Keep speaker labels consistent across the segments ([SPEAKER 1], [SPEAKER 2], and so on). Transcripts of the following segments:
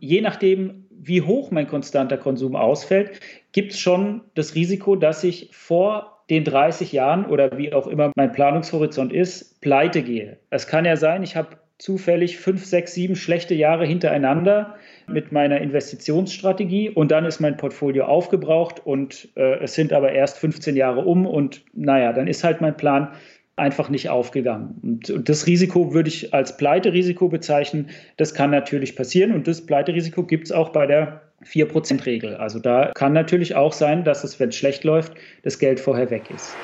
[SPEAKER 1] Je nachdem, wie hoch mein konstanter Konsum ausfällt, gibt es schon das Risiko, dass ich vor den 30 Jahren oder wie auch immer mein Planungshorizont ist, pleite gehe. Es kann ja sein, ich habe zufällig fünf, sechs, sieben schlechte Jahre hintereinander mit meiner Investitionsstrategie und dann ist mein Portfolio aufgebraucht und äh, es sind aber erst 15 Jahre um und naja, dann ist halt mein Plan einfach nicht aufgegangen. Und, das Risiko würde ich als Pleiterisiko bezeichnen. Das kann natürlich passieren und das Pleiterisiko gibt es auch bei der 4%-Regel. Also da kann natürlich auch sein, dass es, wenn es schlecht läuft, das Geld vorher weg ist.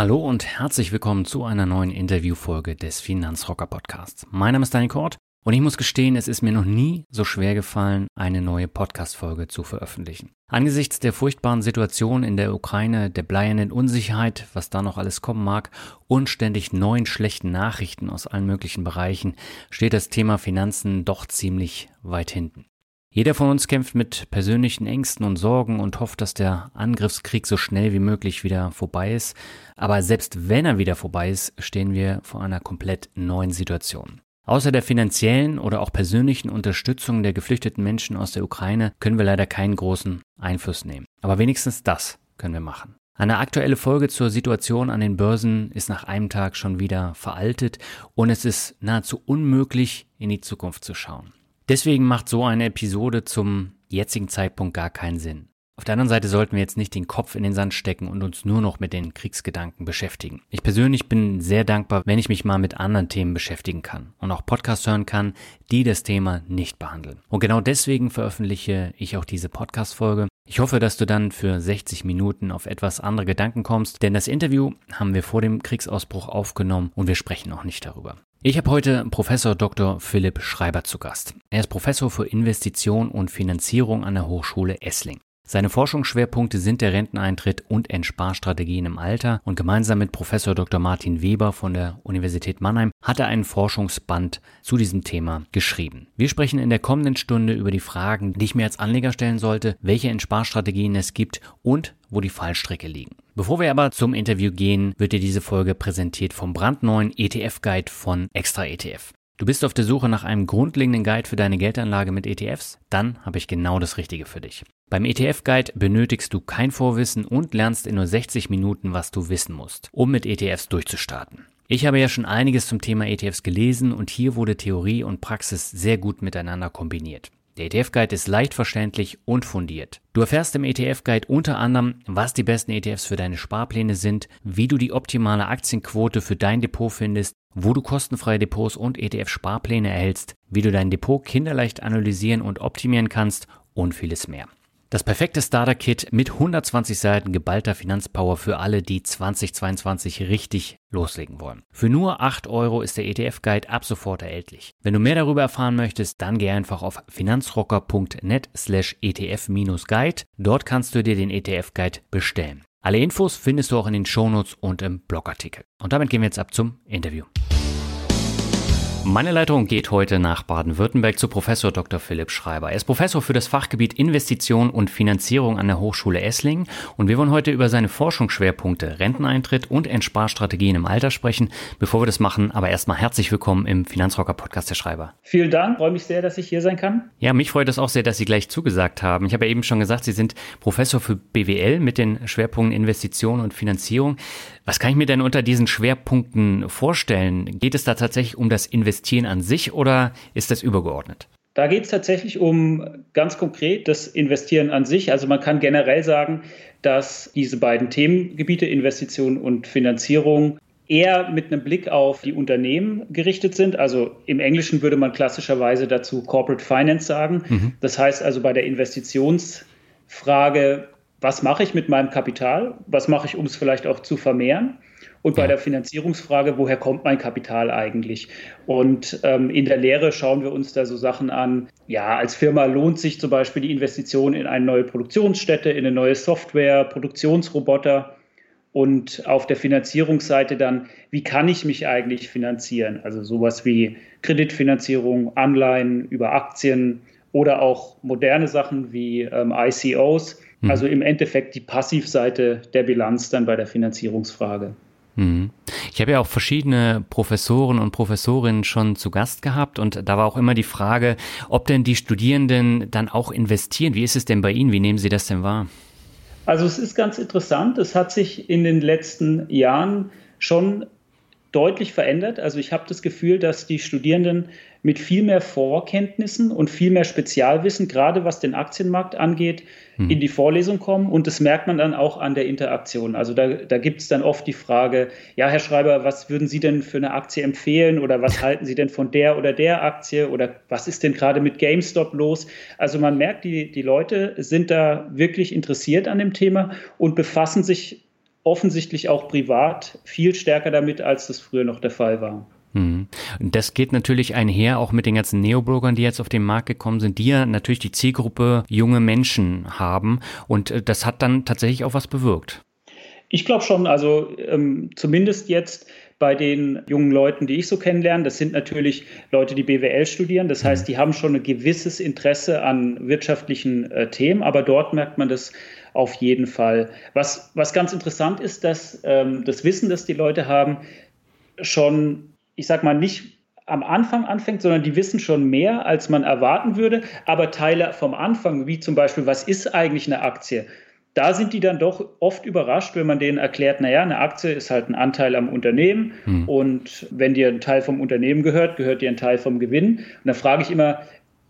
[SPEAKER 2] Hallo und herzlich willkommen zu einer neuen Interviewfolge des Finanzrocker Podcasts. Mein Name ist Daniel Kort und ich muss gestehen, es ist mir noch nie so schwer gefallen, eine neue Podcast-Folge zu veröffentlichen. Angesichts der furchtbaren Situation in der Ukraine, der bleiernden Unsicherheit, was da noch alles kommen mag, und ständig neuen schlechten Nachrichten aus allen möglichen Bereichen, steht das Thema Finanzen doch ziemlich weit hinten. Jeder von uns kämpft mit persönlichen Ängsten und Sorgen und hofft, dass der Angriffskrieg so schnell wie möglich wieder vorbei ist. Aber selbst wenn er wieder vorbei ist, stehen wir vor einer komplett neuen Situation. Außer der finanziellen oder auch persönlichen Unterstützung der geflüchteten Menschen aus der Ukraine können wir leider keinen großen Einfluss nehmen. Aber wenigstens das können wir machen. Eine aktuelle Folge zur Situation an den Börsen ist nach einem Tag schon wieder veraltet und es ist nahezu unmöglich, in die Zukunft zu schauen. Deswegen macht so eine Episode zum jetzigen Zeitpunkt gar keinen Sinn. Auf der anderen Seite sollten wir jetzt nicht den Kopf in den Sand stecken und uns nur noch mit den Kriegsgedanken beschäftigen. Ich persönlich bin sehr dankbar, wenn ich mich mal mit anderen Themen beschäftigen kann und auch Podcasts hören kann, die das Thema nicht behandeln. Und genau deswegen veröffentliche ich auch diese Podcast-Folge. Ich hoffe, dass du dann für 60 Minuten auf etwas andere Gedanken kommst, denn das Interview haben wir vor dem Kriegsausbruch aufgenommen und wir sprechen auch nicht darüber. Ich habe heute Professor Dr. Philipp Schreiber zu Gast. Er ist Professor für Investition und Finanzierung an der Hochschule Essling. Seine Forschungsschwerpunkte sind der Renteneintritt und Entsparstrategien im Alter und gemeinsam mit Professor Dr. Martin Weber von der Universität Mannheim hat er einen Forschungsband zu diesem Thema geschrieben. Wir sprechen in der kommenden Stunde über die Fragen, die ich mir als Anleger stellen sollte, welche Entsparstrategien es gibt und wo die Fallstrecke liegen. Bevor wir aber zum Interview gehen, wird dir diese Folge präsentiert vom brandneuen ETF-Guide von Extra ETF. Du bist auf der Suche nach einem grundlegenden Guide für deine Geldanlage mit ETFs? Dann habe ich genau das Richtige für dich. Beim ETF-Guide benötigst du kein Vorwissen und lernst in nur 60 Minuten, was du wissen musst, um mit ETFs durchzustarten. Ich habe ja schon einiges zum Thema ETFs gelesen und hier wurde Theorie und Praxis sehr gut miteinander kombiniert. Der ETF-Guide ist leicht verständlich und fundiert. Du erfährst im ETF-Guide unter anderem, was die besten ETFs für deine Sparpläne sind, wie du die optimale Aktienquote für dein Depot findest, wo du kostenfreie Depots und ETF-Sparpläne erhältst, wie du dein Depot kinderleicht analysieren und optimieren kannst und vieles mehr. Das perfekte Starter-Kit mit 120 Seiten geballter Finanzpower für alle, die 2022 richtig loslegen wollen. Für nur 8 Euro ist der ETF-Guide ab sofort erhältlich. Wenn du mehr darüber erfahren möchtest, dann geh einfach auf finanzrocker.net slash ETF-Guide. Dort kannst du dir den ETF-Guide bestellen. Alle Infos findest du auch in den Shownotes und im Blogartikel. Und damit gehen wir jetzt ab zum Interview. Meine Leitung geht heute nach Baden-Württemberg zu Professor Dr. Philipp Schreiber. Er ist Professor für das Fachgebiet Investition und Finanzierung an der Hochschule Esslingen und wir wollen heute über seine Forschungsschwerpunkte Renteneintritt und Entsparstrategien im Alter sprechen. Bevor wir das machen, aber erstmal herzlich willkommen im Finanzrocker Podcast, Herr Schreiber.
[SPEAKER 1] Vielen Dank, freue mich sehr, dass ich hier sein kann.
[SPEAKER 2] Ja, mich freut es auch sehr, dass Sie gleich zugesagt haben. Ich habe ja eben schon gesagt, Sie sind Professor für BWL mit den Schwerpunkten Investition und Finanzierung. Was kann ich mir denn unter diesen Schwerpunkten vorstellen? Geht es da tatsächlich um das Investieren an sich oder ist das übergeordnet?
[SPEAKER 1] Da geht es tatsächlich um ganz konkret das Investieren an sich. Also man kann generell sagen, dass diese beiden Themengebiete, Investition und Finanzierung, eher mit einem Blick auf die Unternehmen gerichtet sind. Also im Englischen würde man klassischerweise dazu Corporate Finance sagen. Mhm. Das heißt also bei der Investitionsfrage, was mache ich mit meinem Kapital? Was mache ich, um es vielleicht auch zu vermehren? Und bei der Finanzierungsfrage, woher kommt mein Kapital eigentlich? Und ähm, in der Lehre schauen wir uns da so Sachen an. Ja, als Firma lohnt sich zum Beispiel die Investition in eine neue Produktionsstätte, in eine neue Software, Produktionsroboter. Und auf der Finanzierungsseite dann, wie kann ich mich eigentlich finanzieren? Also sowas wie Kreditfinanzierung, Anleihen über Aktien oder auch moderne Sachen wie ähm, ICOs. Mhm. Also im Endeffekt die Passivseite der Bilanz dann bei der Finanzierungsfrage.
[SPEAKER 2] Mhm. Ich habe ja auch verschiedene Professoren und Professorinnen schon zu Gast gehabt und da war auch immer die Frage, ob denn die Studierenden dann auch investieren. Wie ist es denn bei Ihnen? Wie nehmen Sie das denn wahr?
[SPEAKER 1] Also es ist ganz interessant. Es hat sich in den letzten Jahren schon deutlich verändert. Also ich habe das Gefühl, dass die Studierenden mit viel mehr Vorkenntnissen und viel mehr Spezialwissen, gerade was den Aktienmarkt angeht, hm. in die Vorlesung kommen. Und das merkt man dann auch an der Interaktion. Also da, da gibt es dann oft die Frage, ja, Herr Schreiber, was würden Sie denn für eine Aktie empfehlen oder was halten Sie denn von der oder der Aktie oder was ist denn gerade mit GameStop los? Also man merkt, die, die Leute sind da wirklich interessiert an dem Thema und befassen sich offensichtlich auch privat viel stärker damit, als das früher noch der Fall war.
[SPEAKER 2] Mhm. Das geht natürlich einher auch mit den ganzen Neobrokern, die jetzt auf den Markt gekommen sind, die ja natürlich die Zielgruppe junge Menschen haben. Und äh, das hat dann tatsächlich auch was bewirkt.
[SPEAKER 1] Ich glaube schon, also ähm, zumindest jetzt bei den jungen Leuten, die ich so kennenlerne, das sind natürlich Leute, die BWL studieren. Das heißt, mhm. die haben schon ein gewisses Interesse an wirtschaftlichen äh, Themen, aber dort merkt man das auf jeden Fall. Was, was ganz interessant ist, dass ähm, das Wissen, das die Leute haben, schon, ich sag mal, nicht am Anfang anfängt, sondern die wissen schon mehr, als man erwarten würde. Aber Teile vom Anfang, wie zum Beispiel, was ist eigentlich eine Aktie? Da sind die dann doch oft überrascht, wenn man denen erklärt, naja, eine Aktie ist halt ein Anteil am Unternehmen hm. und wenn dir ein Teil vom Unternehmen gehört, gehört dir ein Teil vom Gewinn. Und dann frage ich immer,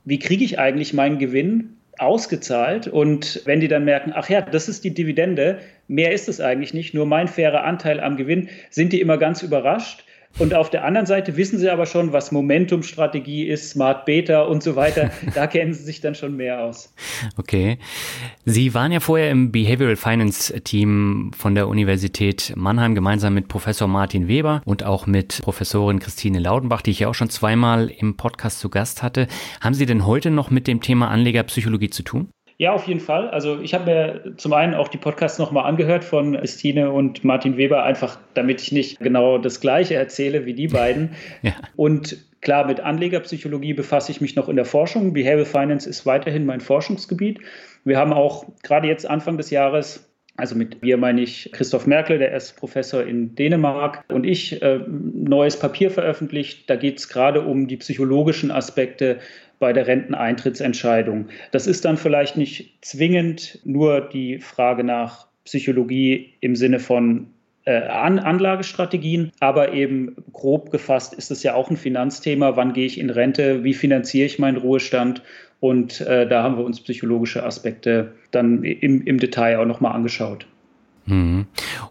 [SPEAKER 1] wie kriege ich eigentlich meinen Gewinn ausgezahlt. Und wenn die dann merken, ach ja, das ist die Dividende, mehr ist es eigentlich nicht, nur mein fairer Anteil am Gewinn, sind die immer ganz überrascht. Und auf der anderen Seite wissen sie aber schon, was Momentum-Strategie ist, Smart Beta und so weiter. Da kennen sie sich dann schon mehr aus.
[SPEAKER 2] Okay. Sie waren ja vorher im Behavioral Finance Team von der Universität Mannheim gemeinsam mit Professor Martin Weber und auch mit Professorin Christine Laudenbach, die ich ja auch schon zweimal im Podcast zu Gast hatte. Haben Sie denn heute noch mit dem Thema Anlegerpsychologie zu tun?
[SPEAKER 1] Ja, auf jeden Fall. Also ich habe mir zum einen auch die Podcasts nochmal angehört von Christine und Martin Weber, einfach damit ich nicht genau das Gleiche erzähle wie die beiden. ja. Und klar, mit Anlegerpsychologie befasse ich mich noch in der Forschung. Behavioral Finance ist weiterhin mein Forschungsgebiet. Wir haben auch gerade jetzt Anfang des Jahres also mit wir meine ich Christoph Merkel, der ist Professor in Dänemark, und ich äh, neues Papier veröffentlicht. Da geht es gerade um die psychologischen Aspekte bei der Renteneintrittsentscheidung. Das ist dann vielleicht nicht zwingend nur die Frage nach Psychologie im Sinne von äh, An Anlagestrategien, aber eben grob gefasst ist es ja auch ein Finanzthema. Wann gehe ich in Rente? Wie finanziere ich meinen Ruhestand? Und äh, da haben wir uns psychologische Aspekte dann im, im Detail auch nochmal angeschaut.
[SPEAKER 2] Mhm.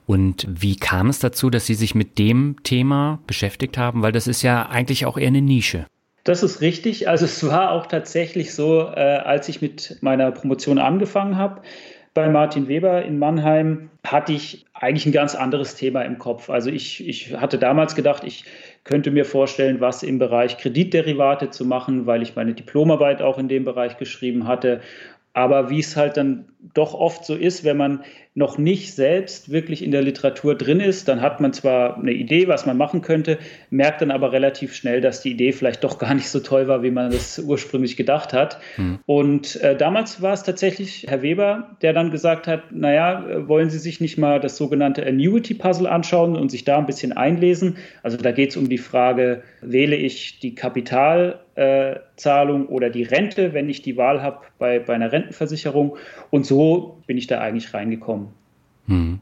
[SPEAKER 2] Und wie kam es dazu, dass Sie sich mit dem Thema beschäftigt haben? Weil das ist ja eigentlich auch eher eine Nische.
[SPEAKER 1] Das ist richtig. Also es war auch tatsächlich so, äh, als ich mit meiner Promotion angefangen habe bei Martin Weber in Mannheim, hatte ich eigentlich ein ganz anderes Thema im Kopf. Also ich, ich hatte damals gedacht, ich könnte mir vorstellen, was im Bereich Kreditderivate zu machen, weil ich meine Diplomarbeit auch in dem Bereich geschrieben hatte. Aber wie es halt dann doch oft so ist, wenn man noch nicht selbst wirklich in der Literatur drin ist, dann hat man zwar eine Idee, was man machen könnte, merkt dann aber relativ schnell, dass die Idee vielleicht doch gar nicht so toll war, wie man das ursprünglich gedacht hat. Mhm. Und äh, damals war es tatsächlich Herr Weber, der dann gesagt hat, naja, wollen Sie sich nicht mal das sogenannte Annuity Puzzle anschauen und sich da ein bisschen einlesen? Also da geht es um die Frage, wähle ich die Kapitalzahlung äh, oder die Rente, wenn ich die Wahl habe bei, bei einer Rentenversicherung? Und so bin ich da eigentlich reingekommen.
[SPEAKER 2] Hm.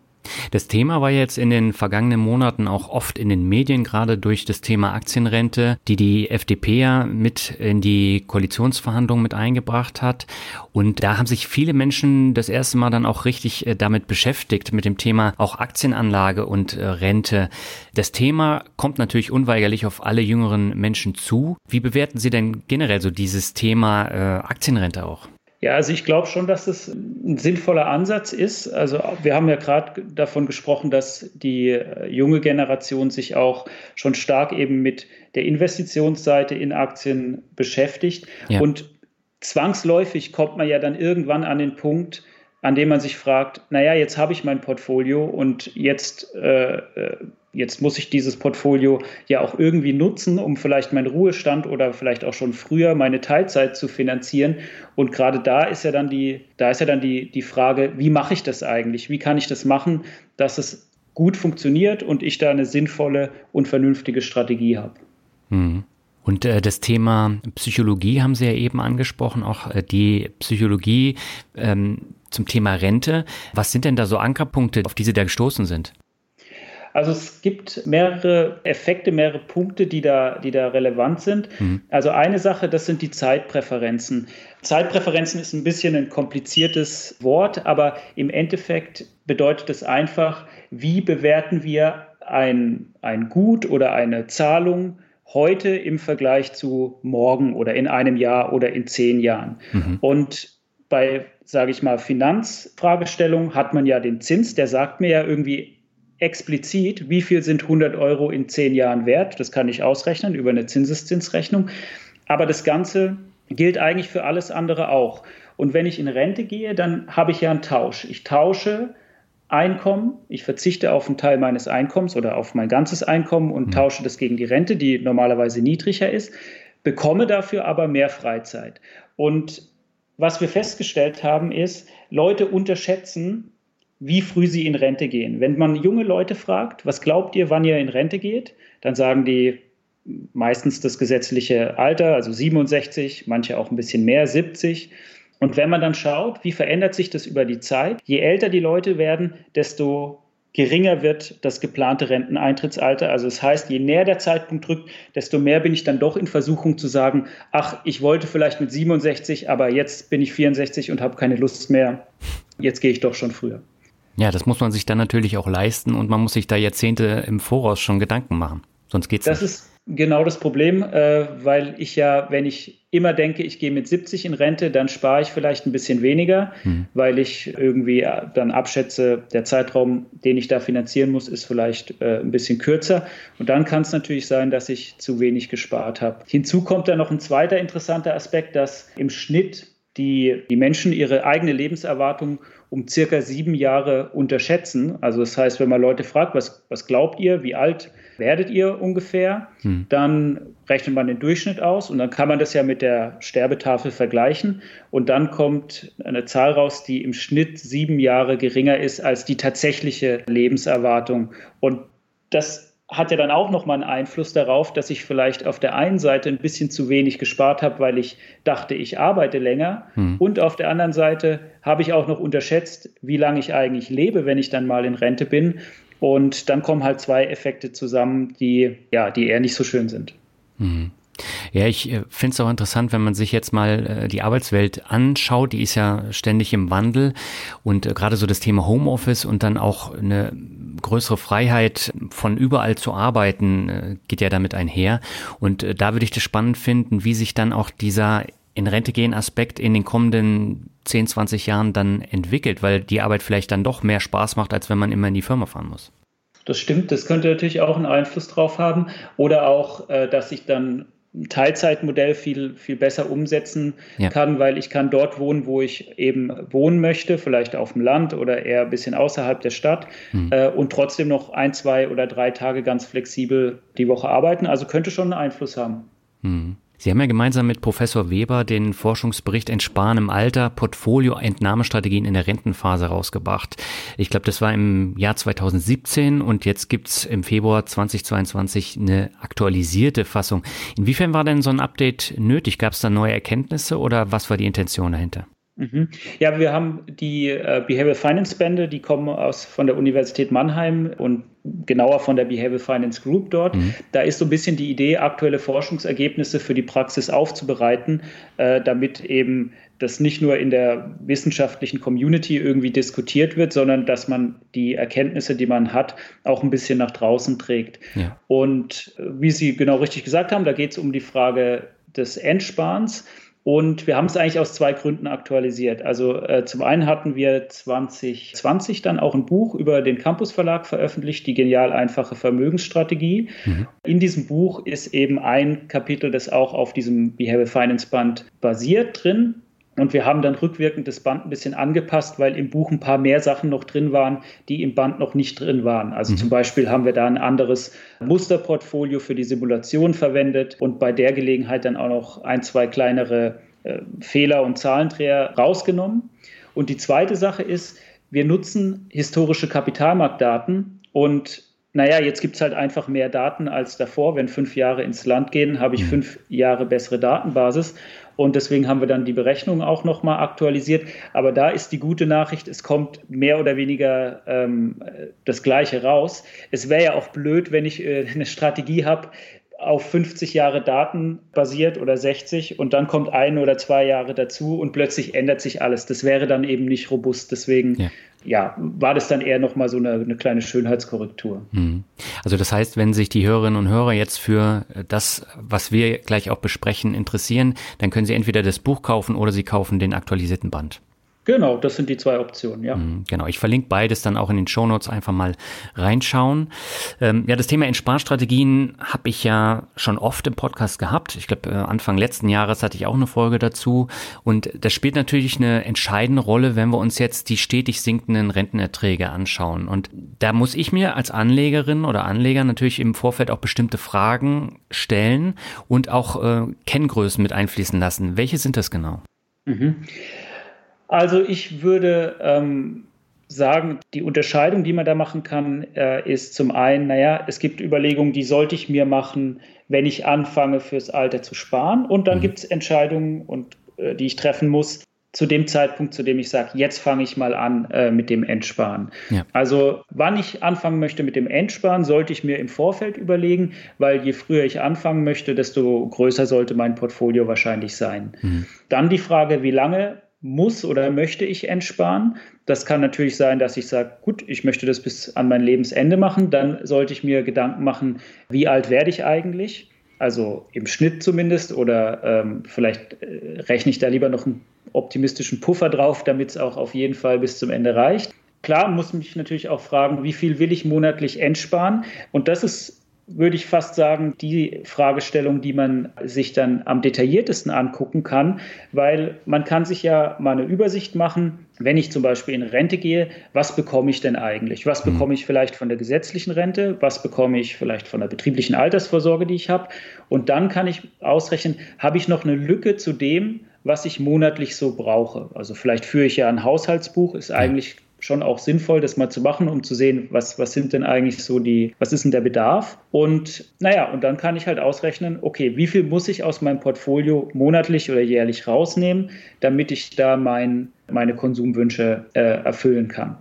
[SPEAKER 2] Das Thema war jetzt in den vergangenen Monaten auch oft in den Medien, gerade durch das Thema Aktienrente, die die FDP ja mit in die Koalitionsverhandlungen mit eingebracht hat. Und da haben sich viele Menschen das erste Mal dann auch richtig äh, damit beschäftigt, mit dem Thema auch Aktienanlage und äh, Rente. Das Thema kommt natürlich unweigerlich auf alle jüngeren Menschen zu. Wie bewerten Sie denn generell so dieses Thema äh, Aktienrente auch?
[SPEAKER 1] Ja, also ich glaube schon, dass es ein sinnvoller Ansatz ist. Also wir haben ja gerade davon gesprochen, dass die äh, junge Generation sich auch schon stark eben mit der Investitionsseite in Aktien beschäftigt. Ja. Und zwangsläufig kommt man ja dann irgendwann an den Punkt, an dem man sich fragt, naja, jetzt habe ich mein Portfolio und jetzt äh, äh Jetzt muss ich dieses Portfolio ja auch irgendwie nutzen, um vielleicht meinen Ruhestand oder vielleicht auch schon früher meine Teilzeit zu finanzieren. Und gerade da ist ja dann die, da ist ja dann die, die Frage, wie mache ich das eigentlich? Wie kann ich das machen, dass es gut funktioniert und ich da eine sinnvolle und vernünftige Strategie habe?
[SPEAKER 2] Mhm. Und äh, das Thema Psychologie haben Sie ja eben angesprochen, auch äh, die Psychologie ähm, zum Thema Rente. Was sind denn da so Ankerpunkte, auf die Sie da gestoßen sind?
[SPEAKER 1] Also es gibt mehrere Effekte, mehrere Punkte, die da, die da relevant sind. Mhm. Also eine Sache, das sind die Zeitpräferenzen. Zeitpräferenzen ist ein bisschen ein kompliziertes Wort, aber im Endeffekt bedeutet es einfach, wie bewerten wir ein, ein Gut oder eine Zahlung heute im Vergleich zu morgen oder in einem Jahr oder in zehn Jahren. Mhm. Und bei, sage ich mal, Finanzfragestellungen hat man ja den Zins, der sagt mir ja irgendwie explizit, wie viel sind 100 Euro in zehn Jahren wert. Das kann ich ausrechnen über eine Zinseszinsrechnung. Aber das Ganze gilt eigentlich für alles andere auch. Und wenn ich in Rente gehe, dann habe ich ja einen Tausch. Ich tausche Einkommen, ich verzichte auf einen Teil meines Einkommens oder auf mein ganzes Einkommen und mhm. tausche das gegen die Rente, die normalerweise niedriger ist, bekomme dafür aber mehr Freizeit. Und was wir festgestellt haben, ist, Leute unterschätzen, wie früh sie in Rente gehen. Wenn man junge Leute fragt, was glaubt ihr, wann ihr in Rente geht, dann sagen die meistens das gesetzliche Alter, also 67, manche auch ein bisschen mehr, 70. Und wenn man dann schaut, wie verändert sich das über die Zeit, je älter die Leute werden, desto geringer wird das geplante Renteneintrittsalter. Also das heißt, je näher der Zeitpunkt rückt, desto mehr bin ich dann doch in Versuchung zu sagen, ach, ich wollte vielleicht mit 67, aber jetzt bin ich 64 und habe keine Lust mehr. Jetzt gehe ich doch schon früher.
[SPEAKER 2] Ja, das muss man sich dann natürlich auch leisten und man muss sich da Jahrzehnte im Voraus schon Gedanken machen. Sonst geht's
[SPEAKER 1] das nicht. Das ist genau das Problem, äh, weil ich ja, wenn ich immer denke, ich gehe mit 70 in Rente, dann spare ich vielleicht ein bisschen weniger, hm. weil ich irgendwie äh, dann abschätze, der Zeitraum, den ich da finanzieren muss, ist vielleicht äh, ein bisschen kürzer. Und dann kann es natürlich sein, dass ich zu wenig gespart habe. Hinzu kommt dann noch ein zweiter interessanter Aspekt, dass im Schnitt die, die Menschen ihre eigene Lebenserwartung um circa sieben Jahre unterschätzen. Also das heißt, wenn man Leute fragt, was, was glaubt ihr, wie alt werdet ihr ungefähr, hm. dann rechnet man den Durchschnitt aus und dann kann man das ja mit der Sterbetafel vergleichen und dann kommt eine Zahl raus, die im Schnitt sieben Jahre geringer ist als die tatsächliche Lebenserwartung. Und das hat ja dann auch nochmal einen Einfluss darauf, dass ich vielleicht auf der einen Seite ein bisschen zu wenig gespart habe, weil ich dachte, ich arbeite länger. Hm. Und auf der anderen Seite habe ich auch noch unterschätzt, wie lange ich eigentlich lebe, wenn ich dann mal in Rente bin. Und dann kommen halt zwei Effekte zusammen, die, ja, die eher nicht so schön sind.
[SPEAKER 2] Hm. Ja, ich äh, finde es auch interessant, wenn man sich jetzt mal äh, die Arbeitswelt anschaut, die ist ja ständig im Wandel und äh, gerade so das Thema Homeoffice und dann auch eine größere Freiheit von überall zu arbeiten geht ja damit einher und da würde ich das spannend finden, wie sich dann auch dieser in Rente gehen Aspekt in den kommenden 10, 20 Jahren dann entwickelt, weil die Arbeit vielleicht dann doch mehr Spaß macht, als wenn man immer in die Firma fahren muss.
[SPEAKER 1] Das stimmt, das könnte natürlich auch einen Einfluss drauf haben. Oder auch, dass sich dann Teilzeitmodell viel, viel besser umsetzen ja. kann, weil ich kann dort wohnen, wo ich eben wohnen möchte, vielleicht auf dem Land oder eher ein bisschen außerhalb der Stadt mhm. äh, und trotzdem noch ein, zwei oder drei Tage ganz flexibel die Woche arbeiten. Also könnte schon einen Einfluss haben.
[SPEAKER 2] Mhm. Sie haben ja gemeinsam mit Professor Weber den Forschungsbericht Entsparen im Alter, Portfolio-Entnahmestrategien in der Rentenphase rausgebracht. Ich glaube, das war im Jahr 2017 und jetzt gibt's im Februar 2022 eine aktualisierte Fassung. Inwiefern war denn so ein Update nötig? Gab es da neue Erkenntnisse oder was war die Intention dahinter?
[SPEAKER 1] Mhm. Ja, wir haben die äh, Behavioral Finance Bände, die kommen aus von der Universität Mannheim und genauer von der Behavioral Finance Group dort. Mhm. Da ist so ein bisschen die Idee, aktuelle Forschungsergebnisse für die Praxis aufzubereiten, äh, damit eben das nicht nur in der wissenschaftlichen Community irgendwie diskutiert wird, sondern dass man die Erkenntnisse, die man hat, auch ein bisschen nach draußen trägt. Ja. Und äh, wie Sie genau richtig gesagt haben, da geht es um die Frage des Endsparens. Und wir haben es eigentlich aus zwei Gründen aktualisiert. Also äh, zum einen hatten wir 2020 dann auch ein Buch über den Campus Verlag veröffentlicht, die genial einfache Vermögensstrategie. Mhm. In diesem Buch ist eben ein Kapitel, das auch auf diesem Behavioral Finance Band basiert drin. Und wir haben dann rückwirkend das Band ein bisschen angepasst, weil im Buch ein paar mehr Sachen noch drin waren, die im Band noch nicht drin waren. Also mhm. zum Beispiel haben wir da ein anderes Musterportfolio für die Simulation verwendet und bei der Gelegenheit dann auch noch ein, zwei kleinere äh, Fehler und Zahlendreher rausgenommen. Und die zweite Sache ist, wir nutzen historische Kapitalmarktdaten und naja, jetzt gibt es halt einfach mehr Daten als davor. Wenn fünf Jahre ins Land gehen, habe ich mhm. fünf Jahre bessere Datenbasis. Und deswegen haben wir dann die Berechnung auch nochmal aktualisiert. Aber da ist die gute Nachricht, es kommt mehr oder weniger ähm, das Gleiche raus. Es wäre ja auch blöd, wenn ich äh, eine Strategie habe, auf 50 Jahre Daten basiert oder 60 und dann kommt ein oder zwei Jahre dazu und plötzlich ändert sich alles. Das wäre dann eben nicht robust. Deswegen ja ja, war das dann eher nochmal so eine, eine kleine Schönheitskorrektur.
[SPEAKER 2] Mhm. Also das heißt, wenn sich die Hörerinnen und Hörer jetzt für das, was wir gleich auch besprechen, interessieren, dann können sie entweder das Buch kaufen oder sie kaufen den aktualisierten Band.
[SPEAKER 1] Genau, das sind die zwei Optionen, ja. Mhm,
[SPEAKER 2] genau, ich verlinke beides dann auch in den Shownotes einfach mal reinschauen. Ähm, ja, das Thema Entsparstrategien habe ich ja schon oft im Podcast gehabt. Ich glaube, äh, Anfang letzten Jahres hatte ich auch eine Folge dazu. Und das spielt natürlich eine entscheidende Rolle, wenn wir uns jetzt die stetig sinkenden Rentenerträge anschauen. Und da muss ich mir als Anlegerin oder Anleger natürlich im Vorfeld auch bestimmte Fragen stellen und auch äh, Kenngrößen mit einfließen lassen. Welche sind das genau?
[SPEAKER 1] Mhm. Also ich würde ähm, sagen, die Unterscheidung, die man da machen kann, äh, ist zum einen, naja, es gibt Überlegungen, die sollte ich mir machen, wenn ich anfange, fürs Alter zu sparen. Und dann mhm. gibt es Entscheidungen, und, äh, die ich treffen muss, zu dem Zeitpunkt, zu dem ich sage, jetzt fange ich mal an äh, mit dem Endsparen. Ja. Also wann ich anfangen möchte mit dem Endsparen, sollte ich mir im Vorfeld überlegen, weil je früher ich anfangen möchte, desto größer sollte mein Portfolio wahrscheinlich sein. Mhm. Dann die Frage, wie lange muss oder möchte ich entsparen. Das kann natürlich sein, dass ich sage, gut, ich möchte das bis an mein Lebensende machen. Dann sollte ich mir Gedanken machen, wie alt werde ich eigentlich? Also im Schnitt zumindest. Oder ähm, vielleicht äh, rechne ich da lieber noch einen optimistischen Puffer drauf, damit es auch auf jeden Fall bis zum Ende reicht. Klar muss mich natürlich auch fragen, wie viel will ich monatlich entsparen? Und das ist würde ich fast sagen, die Fragestellung, die man sich dann am detailliertesten angucken kann, weil man kann sich ja mal eine Übersicht machen, wenn ich zum Beispiel in Rente gehe, was bekomme ich denn eigentlich? Was mhm. bekomme ich vielleicht von der gesetzlichen Rente? Was bekomme ich vielleicht von der betrieblichen Altersvorsorge, die ich habe? Und dann kann ich ausrechnen, habe ich noch eine Lücke zu dem, was ich monatlich so brauche? Also vielleicht führe ich ja ein Haushaltsbuch, ist eigentlich schon auch sinnvoll, das mal zu machen, um zu sehen, was, was sind denn eigentlich so die, was ist denn der Bedarf? Und naja, und dann kann ich halt ausrechnen, okay, wie viel muss ich aus meinem Portfolio monatlich oder jährlich rausnehmen, damit ich da mein, meine Konsumwünsche äh, erfüllen kann.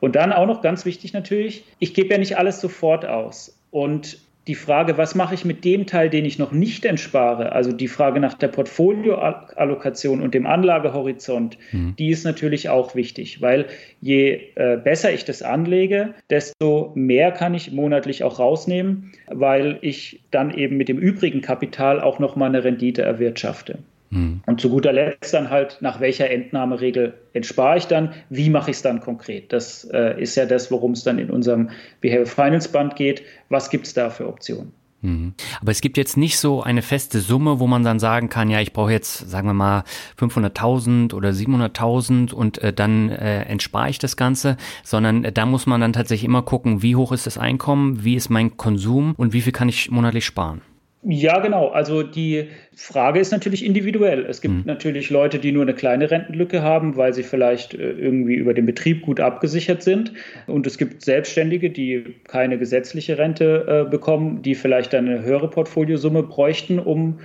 [SPEAKER 1] Und dann auch noch ganz wichtig natürlich, ich gebe ja nicht alles sofort aus. Und die Frage, was mache ich mit dem Teil, den ich noch nicht entspare, also die Frage nach der Portfolioallokation und dem Anlagehorizont, mhm. die ist natürlich auch wichtig, weil je äh, besser ich das anlege, desto mehr kann ich monatlich auch rausnehmen, weil ich dann eben mit dem übrigen Kapital auch nochmal eine Rendite erwirtschafte. Mhm. Und zu guter Letzt dann halt, nach welcher Entnahmeregel entspare ich dann, wie mache ich es dann konkret? Das äh, ist ja das, worum es dann in unserem Behavioral Finance Band geht. Was gibt es da für Optionen?
[SPEAKER 2] Mhm. Aber es gibt jetzt nicht so eine feste Summe, wo man dann sagen kann, ja, ich brauche jetzt, sagen wir mal, 500.000 oder 700.000 und äh, dann äh, entspare ich das Ganze, sondern äh, da muss man dann tatsächlich immer gucken, wie hoch ist das Einkommen, wie ist mein Konsum und wie viel kann ich monatlich sparen.
[SPEAKER 1] Ja, genau. Also die Frage ist natürlich individuell. Es gibt mhm. natürlich Leute, die nur eine kleine Rentenlücke haben, weil sie vielleicht äh, irgendwie über den Betrieb gut abgesichert sind. Und es gibt Selbstständige, die keine gesetzliche Rente äh, bekommen, die vielleicht eine höhere Portfoliosumme bräuchten, um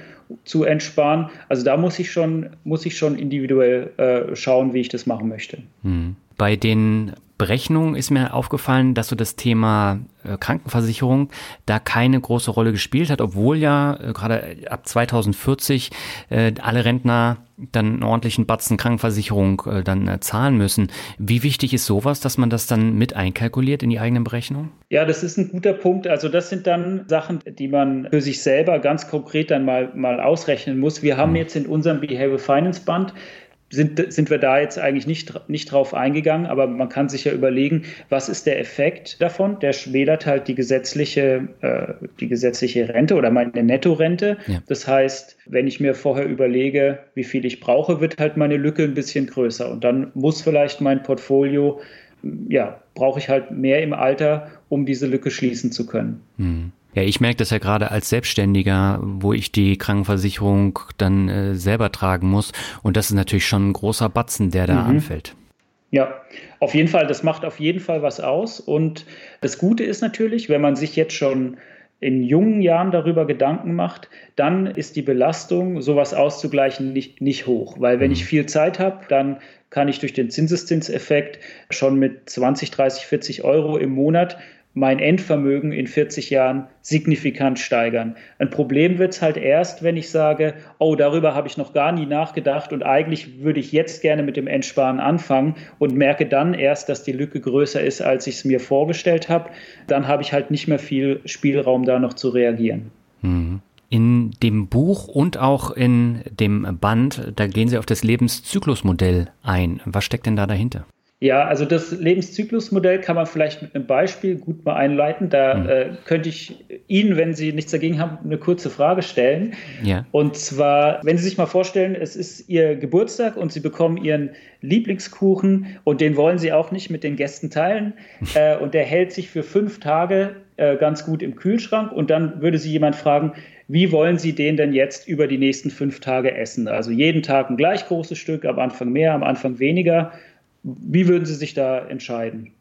[SPEAKER 1] zu entsparen. Also da muss ich schon, muss ich schon individuell äh, schauen, wie ich das machen möchte.
[SPEAKER 2] Mhm. Bei den Berechnungen ist mir aufgefallen, dass so das Thema äh, Krankenversicherung da keine große Rolle gespielt hat, obwohl ja äh, gerade ab 2040 äh, alle Rentner dann einen ordentlichen Batzen Krankenversicherung dann zahlen müssen. Wie wichtig ist sowas, dass man das dann mit einkalkuliert in die eigenen Berechnungen?
[SPEAKER 1] Ja, das ist ein guter Punkt. Also das sind dann Sachen, die man für sich selber ganz konkret dann mal, mal ausrechnen muss. Wir haben mhm. jetzt in unserem Behavioral Finance Band sind, sind wir da jetzt eigentlich nicht, nicht drauf eingegangen, aber man kann sich ja überlegen, was ist der Effekt davon? Der schmälert halt die gesetzliche, äh, die gesetzliche Rente oder meine Nettorente. Ja. Das heißt, wenn ich mir vorher überlege, wie viel ich brauche, wird halt meine Lücke ein bisschen größer. Und dann muss vielleicht mein Portfolio, ja, brauche ich halt mehr im Alter, um diese Lücke schließen zu können.
[SPEAKER 2] Hm. Ja, ich merke das ja gerade als Selbstständiger, wo ich die Krankenversicherung dann äh, selber tragen muss. Und das ist natürlich schon ein großer Batzen, der da mhm. anfällt.
[SPEAKER 1] Ja, auf jeden Fall, das macht auf jeden Fall was aus. Und das Gute ist natürlich, wenn man sich jetzt schon in jungen Jahren darüber Gedanken macht, dann ist die Belastung, sowas auszugleichen, nicht, nicht hoch. Weil wenn ich mhm. viel Zeit habe, dann kann ich durch den Zinseszinseffekt schon mit 20, 30, 40 Euro im Monat mein Endvermögen in 40 Jahren signifikant steigern. Ein Problem wird es halt erst, wenn ich sage, oh, darüber habe ich noch gar nie nachgedacht und eigentlich würde ich jetzt gerne mit dem Endsparen anfangen und merke dann erst, dass die Lücke größer ist, als ich es mir vorgestellt habe. Dann habe ich halt nicht mehr viel Spielraum, da noch zu reagieren.
[SPEAKER 2] Mhm. In dem Buch und auch in dem Band, da gehen Sie auf das Lebenszyklusmodell ein. Was steckt denn da dahinter?
[SPEAKER 1] Ja, also das Lebenszyklusmodell kann man vielleicht mit einem Beispiel gut mal einleiten. Da mhm. äh, könnte ich Ihnen, wenn Sie nichts dagegen haben, eine kurze Frage stellen. Ja. Und zwar, wenn Sie sich mal vorstellen, es ist Ihr Geburtstag und Sie bekommen Ihren Lieblingskuchen und den wollen Sie auch nicht mit den Gästen teilen. äh, und der hält sich für fünf Tage äh, ganz gut im Kühlschrank und dann würde Sie jemand fragen, wie wollen Sie den denn jetzt über die nächsten fünf Tage essen? Also jeden Tag ein gleich großes Stück, am Anfang mehr, am Anfang weniger. Wie würden Sie sich da entscheiden?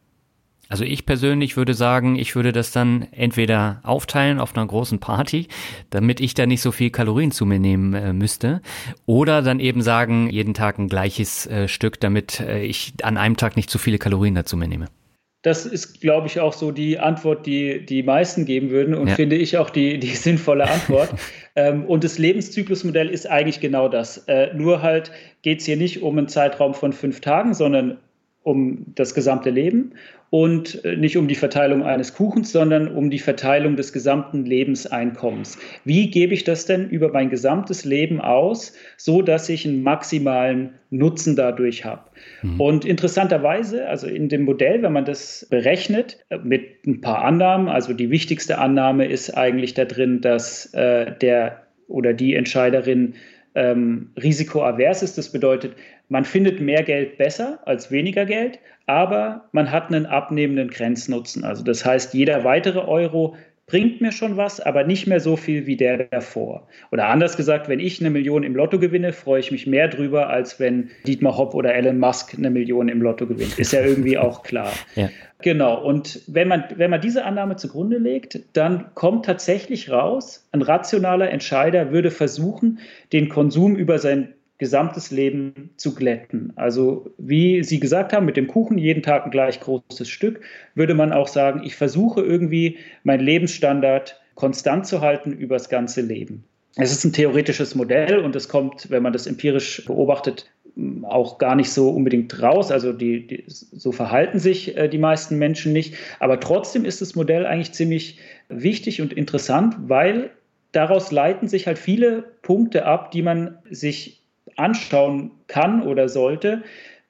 [SPEAKER 2] Also ich persönlich würde sagen, ich würde das dann entweder aufteilen auf einer großen Party, damit ich da nicht so viel Kalorien zu mir nehmen äh, müsste, oder dann eben sagen, jeden Tag ein gleiches äh, Stück, damit äh, ich an einem Tag nicht zu viele Kalorien dazu mir nehme.
[SPEAKER 1] Das ist, glaube ich, auch so die Antwort, die die meisten geben würden und ja. finde ich auch die, die sinnvolle Antwort. ähm, und das Lebenszyklusmodell ist eigentlich genau das. Äh, nur halt geht es hier nicht um einen Zeitraum von fünf Tagen, sondern um das gesamte Leben und äh, nicht um die Verteilung eines Kuchens, sondern um die Verteilung des gesamten Lebenseinkommens. Wie gebe ich das denn über mein gesamtes Leben aus, so dass ich einen maximalen Nutzen dadurch habe? Mhm. Und interessanterweise, also in dem Modell, wenn man das berechnet äh, mit ein paar Annahmen, also die wichtigste Annahme ist eigentlich da drin, dass äh, der oder die Entscheiderin ähm, risikoavers ist. Das bedeutet, man findet mehr Geld besser als weniger Geld, aber man hat einen abnehmenden Grenznutzen. Also das heißt, jeder weitere Euro bringt mir schon was, aber nicht mehr so viel wie der davor. Oder anders gesagt, wenn ich eine Million im Lotto gewinne, freue ich mich mehr drüber, als wenn Dietmar Hopp oder Elon Musk eine Million im Lotto gewinnt. Ist ja irgendwie auch klar. Ja. Genau. Und wenn man, wenn man diese Annahme zugrunde legt, dann kommt tatsächlich raus, ein rationaler Entscheider würde versuchen, den Konsum über sein gesamtes Leben zu glätten. Also wie Sie gesagt haben, mit dem Kuchen jeden Tag ein gleich großes Stück, würde man auch sagen, ich versuche irgendwie meinen Lebensstandard konstant zu halten über das ganze Leben. Es ist ein theoretisches Modell und es kommt, wenn man das empirisch beobachtet, auch gar nicht so unbedingt raus. Also die, die, so verhalten sich äh, die meisten Menschen nicht. Aber trotzdem ist das Modell eigentlich ziemlich wichtig und interessant, weil daraus leiten sich halt viele Punkte ab, die man sich anschauen kann oder sollte,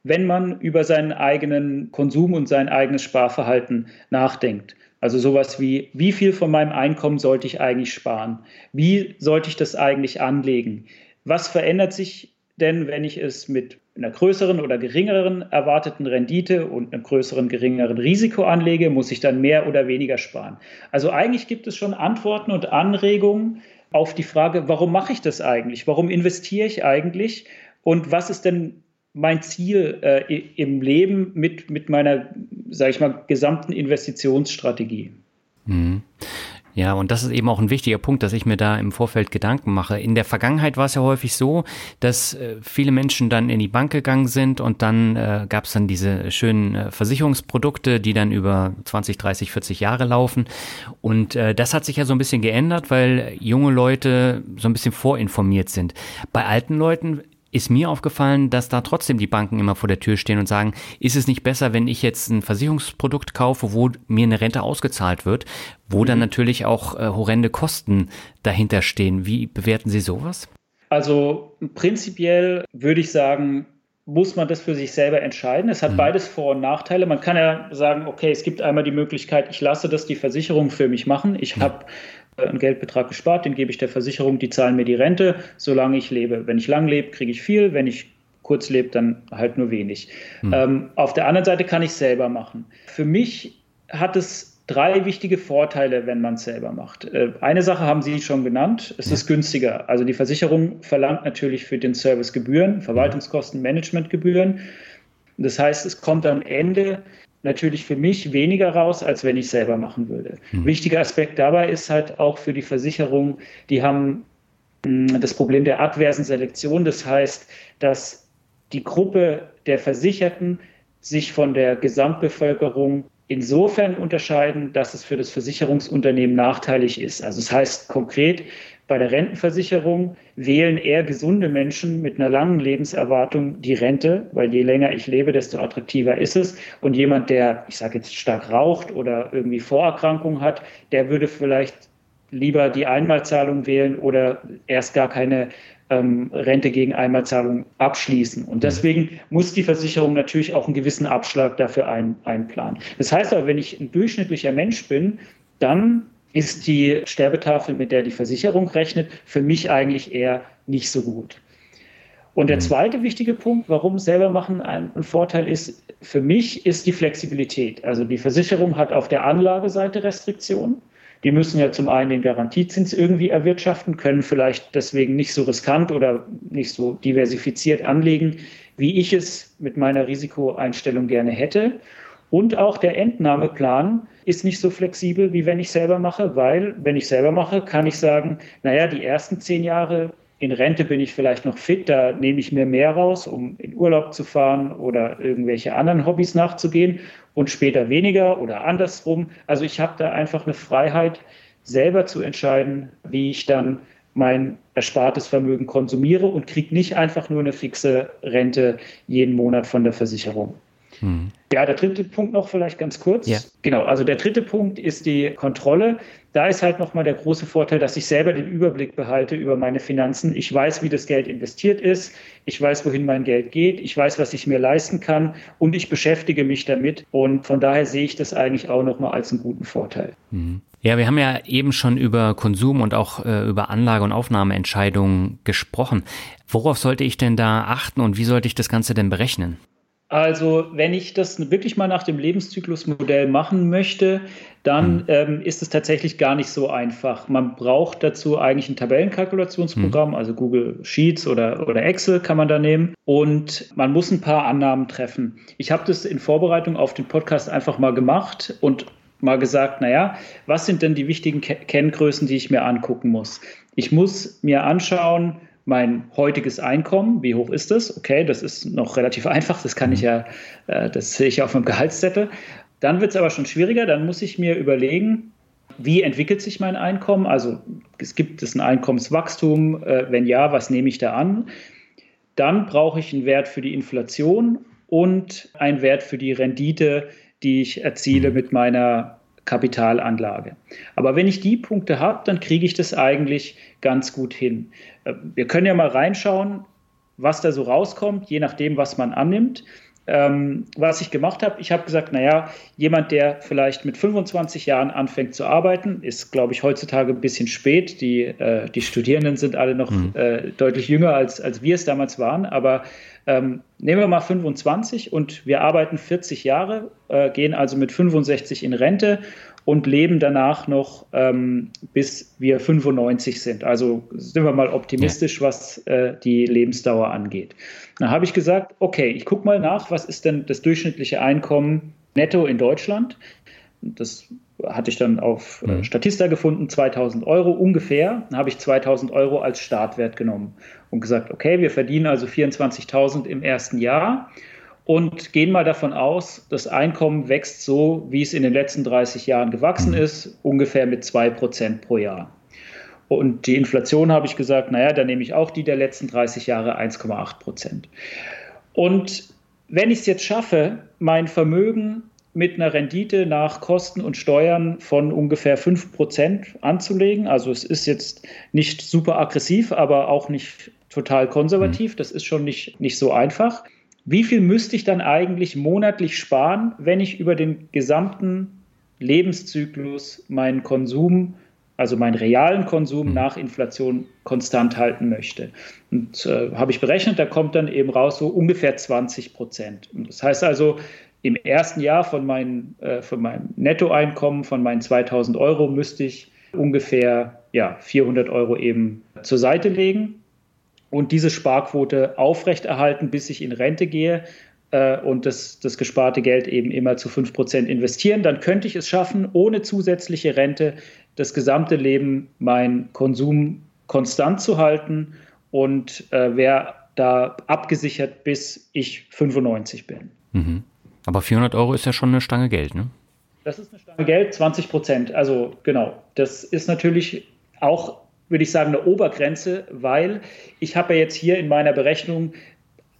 [SPEAKER 1] wenn man über seinen eigenen Konsum und sein eigenes Sparverhalten nachdenkt. Also sowas wie, wie viel von meinem Einkommen sollte ich eigentlich sparen? Wie sollte ich das eigentlich anlegen? Was verändert sich denn, wenn ich es mit einer größeren oder geringeren erwarteten Rendite und einem größeren, geringeren Risiko anlege, muss ich dann mehr oder weniger sparen? Also eigentlich gibt es schon Antworten und Anregungen, auf die Frage, warum mache ich das eigentlich? Warum investiere ich eigentlich? Und was ist denn mein Ziel äh, im Leben mit, mit meiner, sage ich mal, gesamten Investitionsstrategie?
[SPEAKER 2] Mhm. Ja, und das ist eben auch ein wichtiger Punkt, dass ich mir da im Vorfeld Gedanken mache. In der Vergangenheit war es ja häufig so, dass äh, viele Menschen dann in die Bank gegangen sind und dann äh, gab es dann diese schönen äh, Versicherungsprodukte, die dann über 20, 30, 40 Jahre laufen. Und äh, das hat sich ja so ein bisschen geändert, weil junge Leute so ein bisschen vorinformiert sind. Bei alten Leuten ist mir aufgefallen, dass da trotzdem die Banken immer vor der Tür stehen und sagen, ist es nicht besser, wenn ich jetzt ein Versicherungsprodukt kaufe, wo mir eine Rente ausgezahlt wird, wo mhm. dann natürlich auch äh, horrende Kosten dahinter stehen. Wie bewerten Sie sowas?
[SPEAKER 1] Also prinzipiell würde ich sagen, muss man das für sich selber entscheiden. Es hat mhm. beides Vor- und Nachteile. Man kann ja sagen, okay, es gibt einmal die Möglichkeit, ich lasse das die Versicherung für mich machen. Ich mhm. habe einen Geldbetrag gespart, den gebe ich der Versicherung, die zahlen mir die Rente, solange ich lebe. Wenn ich lang lebe, kriege ich viel, wenn ich kurz lebe, dann halt nur wenig. Mhm. Ähm, auf der anderen Seite kann ich selber machen. Für mich hat es drei wichtige Vorteile, wenn man es selber macht. Äh, eine Sache haben Sie schon genannt, es ist günstiger. Also die Versicherung verlangt natürlich für den Service Gebühren, Verwaltungskosten, Managementgebühren. Das heißt, es kommt am Ende natürlich für mich weniger raus, als wenn ich selber machen würde. Mhm. Wichtiger Aspekt dabei ist halt auch für die Versicherung, die haben mh, hm, das Problem der adversen Selektion. Das heißt, dass die Gruppe der Versicherten sich von der Gesamtbevölkerung insofern unterscheiden, dass es für das Versicherungsunternehmen nachteilig ist. Also das heißt konkret, bei der Rentenversicherung wählen eher gesunde Menschen mit einer langen Lebenserwartung die Rente, weil je länger ich lebe, desto attraktiver ist es. Und jemand, der, ich sage jetzt, stark raucht oder irgendwie Vorerkrankungen hat, der würde vielleicht lieber die Einmalzahlung wählen oder erst gar keine ähm, Rente gegen Einmalzahlung abschließen. Und deswegen muss die Versicherung natürlich auch einen gewissen Abschlag dafür ein, einplanen. Das heißt aber, wenn ich ein durchschnittlicher Mensch bin, dann ist die Sterbetafel, mit der die Versicherung rechnet, für mich eigentlich eher nicht so gut. Und der mhm. zweite wichtige Punkt, warum selber machen ein, Vorteil ist, für mich ist die Flexibilität. Also die Versicherung hat auf der Anlageseite Restriktionen. Die müssen ja zum einen den Garantiezins irgendwie erwirtschaften, können vielleicht deswegen nicht so riskant oder nicht so diversifiziert anlegen, wie ich es mit meiner Risikoeinstellung gerne hätte. Und auch der Entnahmeplan ist nicht so flexibel, wie wenn ich selber mache, weil wenn ich selber mache, kann ich sagen, naja, die ersten zehn Jahre in Rente bin ich vielleicht noch fit, da nehme ich mir mehr raus, um in Urlaub zu fahren oder irgendwelche anderen Hobbys nachzugehen und später weniger oder andersrum. Also ich habe da einfach eine Freiheit, selber zu entscheiden, wie ich dann mein erspartes Vermögen konsumiere und kriege nicht einfach nur eine fixe Rente jeden Monat von der Versicherung. Hm. Ja, der dritte Punkt noch vielleicht ganz kurz. Ja. Genau, also der dritte Punkt ist die Kontrolle. Da ist halt nochmal der große Vorteil, dass ich selber den Überblick behalte über meine Finanzen. Ich weiß, wie das Geld investiert ist. Ich weiß, wohin mein Geld geht. Ich weiß, was ich mir leisten kann. Und ich beschäftige mich damit. Und von daher sehe ich das eigentlich auch nochmal als einen guten Vorteil.
[SPEAKER 2] Mhm. Ja, wir haben ja eben schon über Konsum und auch äh, über Anlage- und Aufnahmeentscheidungen gesprochen. Worauf sollte ich denn da achten und wie sollte ich das Ganze denn berechnen?
[SPEAKER 1] Also, wenn ich das wirklich mal nach dem Lebenszyklusmodell machen möchte, dann mhm. ähm, ist es tatsächlich gar nicht so einfach. Man braucht dazu eigentlich ein Tabellenkalkulationsprogramm, mhm. also Google Sheets oder, oder Excel kann man da nehmen. Und man muss ein paar Annahmen treffen. Ich habe das in Vorbereitung auf den Podcast einfach mal gemacht und mal gesagt, naja, was sind denn die wichtigen Kenngrößen, die ich mir angucken muss? Ich muss mir anschauen, mein heutiges Einkommen, wie hoch ist das? Okay, das ist noch relativ einfach, das kann ich ja, äh, das sehe ich ja auf meinem Gehaltszettel. Dann wird es aber schon schwieriger, dann muss ich mir überlegen, wie entwickelt sich mein Einkommen? Also es gibt es ein Einkommenswachstum, äh, wenn ja, was nehme ich da an? Dann brauche ich einen Wert für die Inflation und einen Wert für die Rendite, die ich erziele mit meiner Kapitalanlage. Aber wenn ich die Punkte habe, dann kriege ich das eigentlich ganz gut hin. Äh, wir können ja mal reinschauen, was da so rauskommt, je nachdem, was man annimmt. Ähm, was ich gemacht habe, ich habe gesagt, naja, jemand, der vielleicht mit 25 Jahren anfängt zu arbeiten, ist, glaube ich, heutzutage ein bisschen spät. Die, äh, die Studierenden sind alle noch mhm. äh, deutlich jünger, als, als wir es damals waren. Aber ähm, nehmen wir mal 25 und wir arbeiten 40 Jahre, äh, gehen also mit 65 in Rente und leben danach noch ähm, bis wir 95 sind. Also sind wir mal optimistisch, ja. was äh, die Lebensdauer angeht. Dann habe ich gesagt, okay, ich gucke mal nach, was ist denn das durchschnittliche Einkommen netto in Deutschland? Das hatte ich dann auf äh, mhm. Statista gefunden, 2000 Euro ungefähr. Dann habe ich 2000 Euro als Startwert genommen und gesagt, okay, wir verdienen also 24.000 im ersten Jahr und gehen mal davon aus, das Einkommen wächst so, wie es in den letzten 30 Jahren gewachsen mhm. ist, ungefähr mit 2% pro Jahr. Und die Inflation habe ich gesagt, naja, da nehme ich auch die der letzten 30 Jahre 1,8 Prozent. Und wenn ich es jetzt schaffe, mein Vermögen mit einer Rendite nach Kosten und Steuern von ungefähr 5% anzulegen. Also es ist jetzt nicht super aggressiv, aber auch nicht total konservativ. Mhm. Das ist schon nicht, nicht so einfach. Wie viel müsste ich dann eigentlich monatlich sparen, wenn ich über den gesamten Lebenszyklus meinen Konsum, also meinen realen Konsum mhm. nach Inflation konstant halten möchte? Und äh, habe ich berechnet, da kommt dann eben raus so ungefähr 20 Prozent. Das heißt also, im ersten Jahr von, mein, äh, von meinem Nettoeinkommen, von meinen 2000 Euro, müsste ich ungefähr ja, 400 Euro eben zur Seite legen und diese Sparquote aufrechterhalten, bis ich in Rente gehe äh, und das, das gesparte Geld eben immer zu 5% investieren. Dann könnte ich es schaffen, ohne zusätzliche Rente das gesamte Leben mein Konsum konstant zu halten und äh, wäre da abgesichert, bis ich 95 bin.
[SPEAKER 2] Mhm. Aber 400 Euro ist ja schon eine Stange Geld, ne?
[SPEAKER 1] Das ist eine Stange Geld, 20 Prozent. Also genau, das ist natürlich auch, würde ich sagen, eine Obergrenze, weil ich habe ja jetzt hier in meiner Berechnung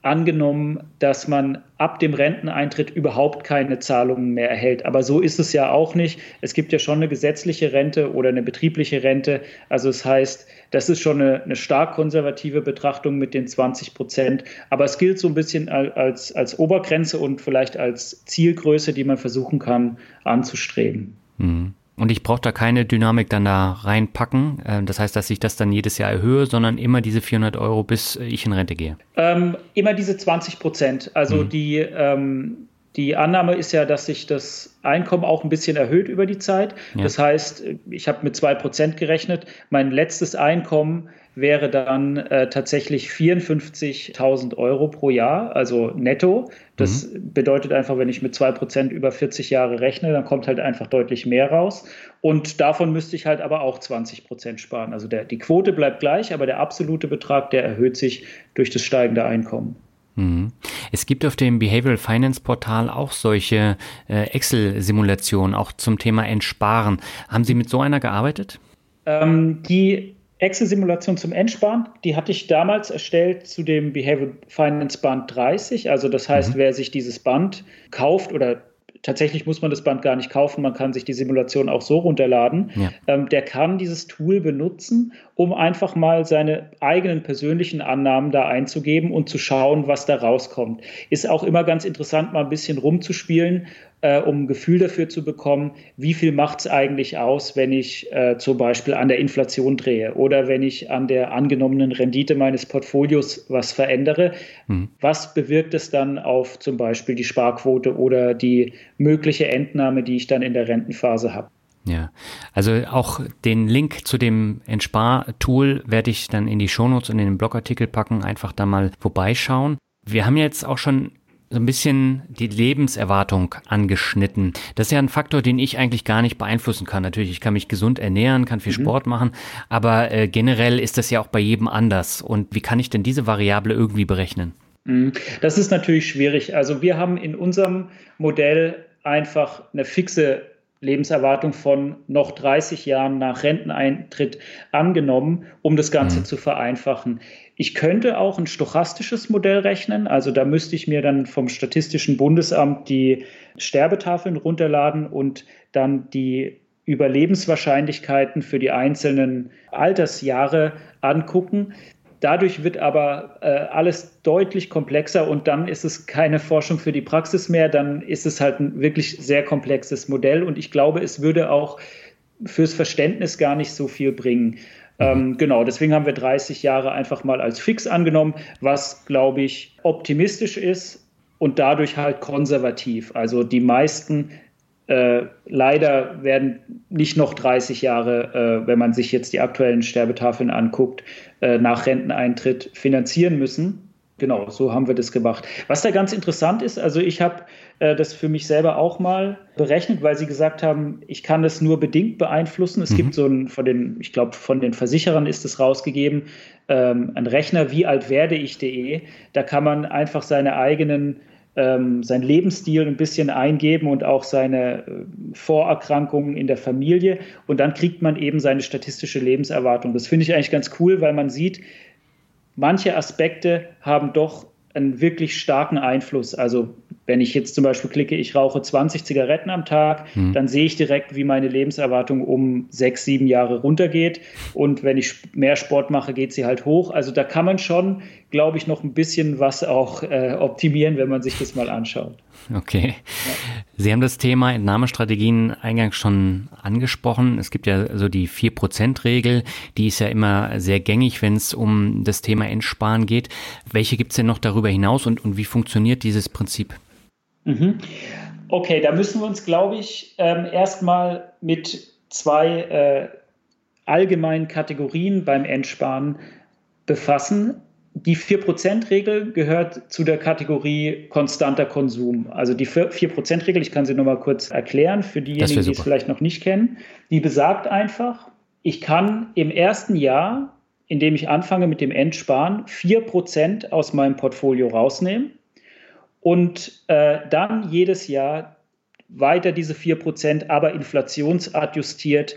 [SPEAKER 1] angenommen, dass man ab dem Renteneintritt überhaupt keine Zahlungen mehr erhält. Aber so ist es ja auch nicht. Es gibt ja schon eine gesetzliche Rente oder eine betriebliche Rente. Also es das heißt, das ist schon eine, eine, stark konservative Betrachtung mit den 20 Prozent. Aber es gilt so ein bisschen als, als Obergrenze und vielleicht als Zielgröße, die man versuchen kann anzustreben.
[SPEAKER 2] Mhm. Und ich brauche da keine Dynamik dann da reinpacken. Äh, das heißt, dass ich das dann jedes Jahr erhöhe, sondern immer diese 400 Euro, bis ich in Rente gehe.
[SPEAKER 1] Ähm, immer diese 20 Prozent. Also mhm. die, ähm, die Annahme ist ja, dass sich das Einkommen auch ein bisschen erhöht über die Zeit. Ja. Das heißt, ich habe mit 2 Prozent gerechnet. Mein letztes Einkommen wäre dann äh, tatsächlich 54.000 Euro pro Jahr, also netto. Das mhm. bedeutet einfach, wenn ich mit 2% über 40 Jahre rechne, dann kommt halt einfach deutlich mehr raus. Und davon müsste ich halt aber auch 20% sparen. Also der, die Quote bleibt gleich, aber der absolute Betrag, der erhöht sich durch das steigende Einkommen.
[SPEAKER 2] Mhm. Es gibt auf dem Behavioral Finance Portal auch solche äh, Excel-Simulationen, auch zum Thema Entsparen. Haben Sie mit so einer gearbeitet?
[SPEAKER 1] Ähm, die Excel-Simulation zum Endsparen, die hatte ich damals erstellt zu dem Behavioral Finance Band 30. Also das heißt, mhm. wer sich dieses Band kauft oder tatsächlich muss man das Band gar nicht kaufen, man kann sich die Simulation auch so runterladen. Ja. Ähm, der kann dieses Tool benutzen, um einfach mal seine eigenen persönlichen Annahmen da einzugeben und zu schauen, was da rauskommt. Ist auch immer ganz interessant, mal ein bisschen rumzuspielen äh, um ein Gefühl dafür zu bekommen, wie viel macht es eigentlich aus, wenn ich äh, zum Beispiel an der Inflation drehe oder wenn ich an der angenommenen Rendite meines Portfolios was verändere. Mhm. Was bewirkt es dann auf zum Beispiel die Sparquote oder die mögliche Entnahme, die ich dann in der Rentenphase habe?
[SPEAKER 2] Ja, also auch den Link zu dem Entspar-Tool werde ich dann in die Shownotes und in den Blogartikel packen, einfach da mal vorbeischauen. Wir haben jetzt auch schon so ein bisschen die Lebenserwartung angeschnitten. Das ist ja ein Faktor, den ich eigentlich gar nicht beeinflussen kann. Natürlich, ich kann mich gesund ernähren, kann viel mhm. Sport machen, aber äh, generell ist das ja auch bei jedem anders. Und wie kann ich denn diese Variable irgendwie berechnen?
[SPEAKER 1] Mhm. Das ist natürlich schwierig. Also wir haben in unserem Modell einfach eine fixe Lebenserwartung von noch 30 Jahren nach Renteneintritt angenommen, um das Ganze mhm. zu vereinfachen. Ich könnte auch ein stochastisches Modell rechnen. Also da müsste ich mir dann vom Statistischen Bundesamt die Sterbetafeln runterladen und dann die Überlebenswahrscheinlichkeiten für die einzelnen Altersjahre angucken. Dadurch wird aber äh, alles deutlich komplexer und dann ist es keine Forschung für die Praxis mehr, dann ist es halt ein wirklich sehr komplexes Modell und ich glaube, es würde auch fürs Verständnis gar nicht so viel bringen. Ähm, genau, deswegen haben wir 30 Jahre einfach mal als fix angenommen, was, glaube ich, optimistisch ist und dadurch halt konservativ. Also die meisten äh, leider werden nicht noch 30 Jahre, äh, wenn man sich jetzt die aktuellen Sterbetafeln anguckt, äh, nach Renteneintritt finanzieren müssen. Genau, so haben wir das gemacht. Was da ganz interessant ist, also ich habe äh, das für mich selber auch mal berechnet, weil Sie gesagt haben, ich kann das nur bedingt beeinflussen. Es mhm. gibt so ein, von den, ich glaube, von den Versicherern ist es rausgegeben, ähm, ein Rechner, wie alt werde ich.de. Da kann man einfach seine eigenen ähm, seinen Lebensstil ein bisschen eingeben und auch seine äh, Vorerkrankungen in der Familie. Und dann kriegt man eben seine statistische Lebenserwartung. Das finde ich eigentlich ganz cool, weil man sieht, manche Aspekte haben doch einen wirklich starken Einfluss. Also wenn ich jetzt zum Beispiel klicke, ich rauche 20 Zigaretten am Tag, mhm. dann sehe ich direkt, wie meine Lebenserwartung um sechs, sieben Jahre runtergeht. Und wenn ich mehr Sport mache, geht sie halt hoch. Also da kann man schon, glaube ich, noch ein bisschen was auch äh, optimieren, wenn man sich das mal anschaut.
[SPEAKER 2] Okay. Sie haben das Thema Entnahmestrategien eingangs schon angesprochen. Es gibt ja so die 4%-Regel, die ist ja immer sehr gängig, wenn es um das Thema Entsparen geht. Welche gibt es denn noch darüber hinaus und, und wie funktioniert dieses Prinzip?
[SPEAKER 1] Mhm. Okay, da müssen wir uns, glaube ich, ähm, erstmal mit zwei äh, allgemeinen Kategorien beim Entsparen befassen. Die 4%-Regel gehört zu der Kategorie konstanter Konsum. Also die 4%-Regel, ich kann sie nochmal kurz erklären für diejenigen, die es vielleicht noch nicht kennen, die besagt einfach, ich kann im ersten Jahr, in dem ich anfange mit dem Entsparen, 4% aus meinem Portfolio rausnehmen und äh, dann jedes Jahr weiter diese 4%, aber inflationsadjustiert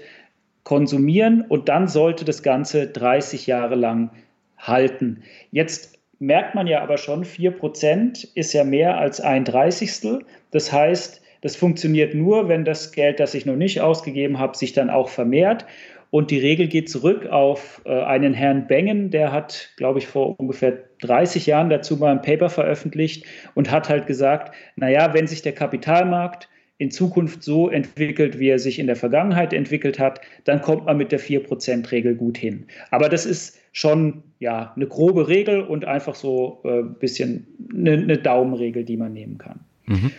[SPEAKER 1] konsumieren und dann sollte das Ganze 30 Jahre lang halten. Jetzt merkt man ja aber schon, 4% ist ja mehr als ein Dreißigstel. Das heißt, das funktioniert nur, wenn das Geld, das ich noch nicht ausgegeben habe, sich dann auch vermehrt. Und die Regel geht zurück auf äh, einen Herrn Bengen, der hat, glaube ich, vor ungefähr 30 Jahren dazu mal ein Paper veröffentlicht und hat halt gesagt, naja, wenn sich der Kapitalmarkt in Zukunft so entwickelt, wie er sich in der Vergangenheit entwickelt hat, dann kommt man mit der 4%-Regel gut hin. Aber das ist schon ja, eine grobe Regel und einfach so ein äh, bisschen eine, eine, Daumenregel, die man nehmen kann. Mhm.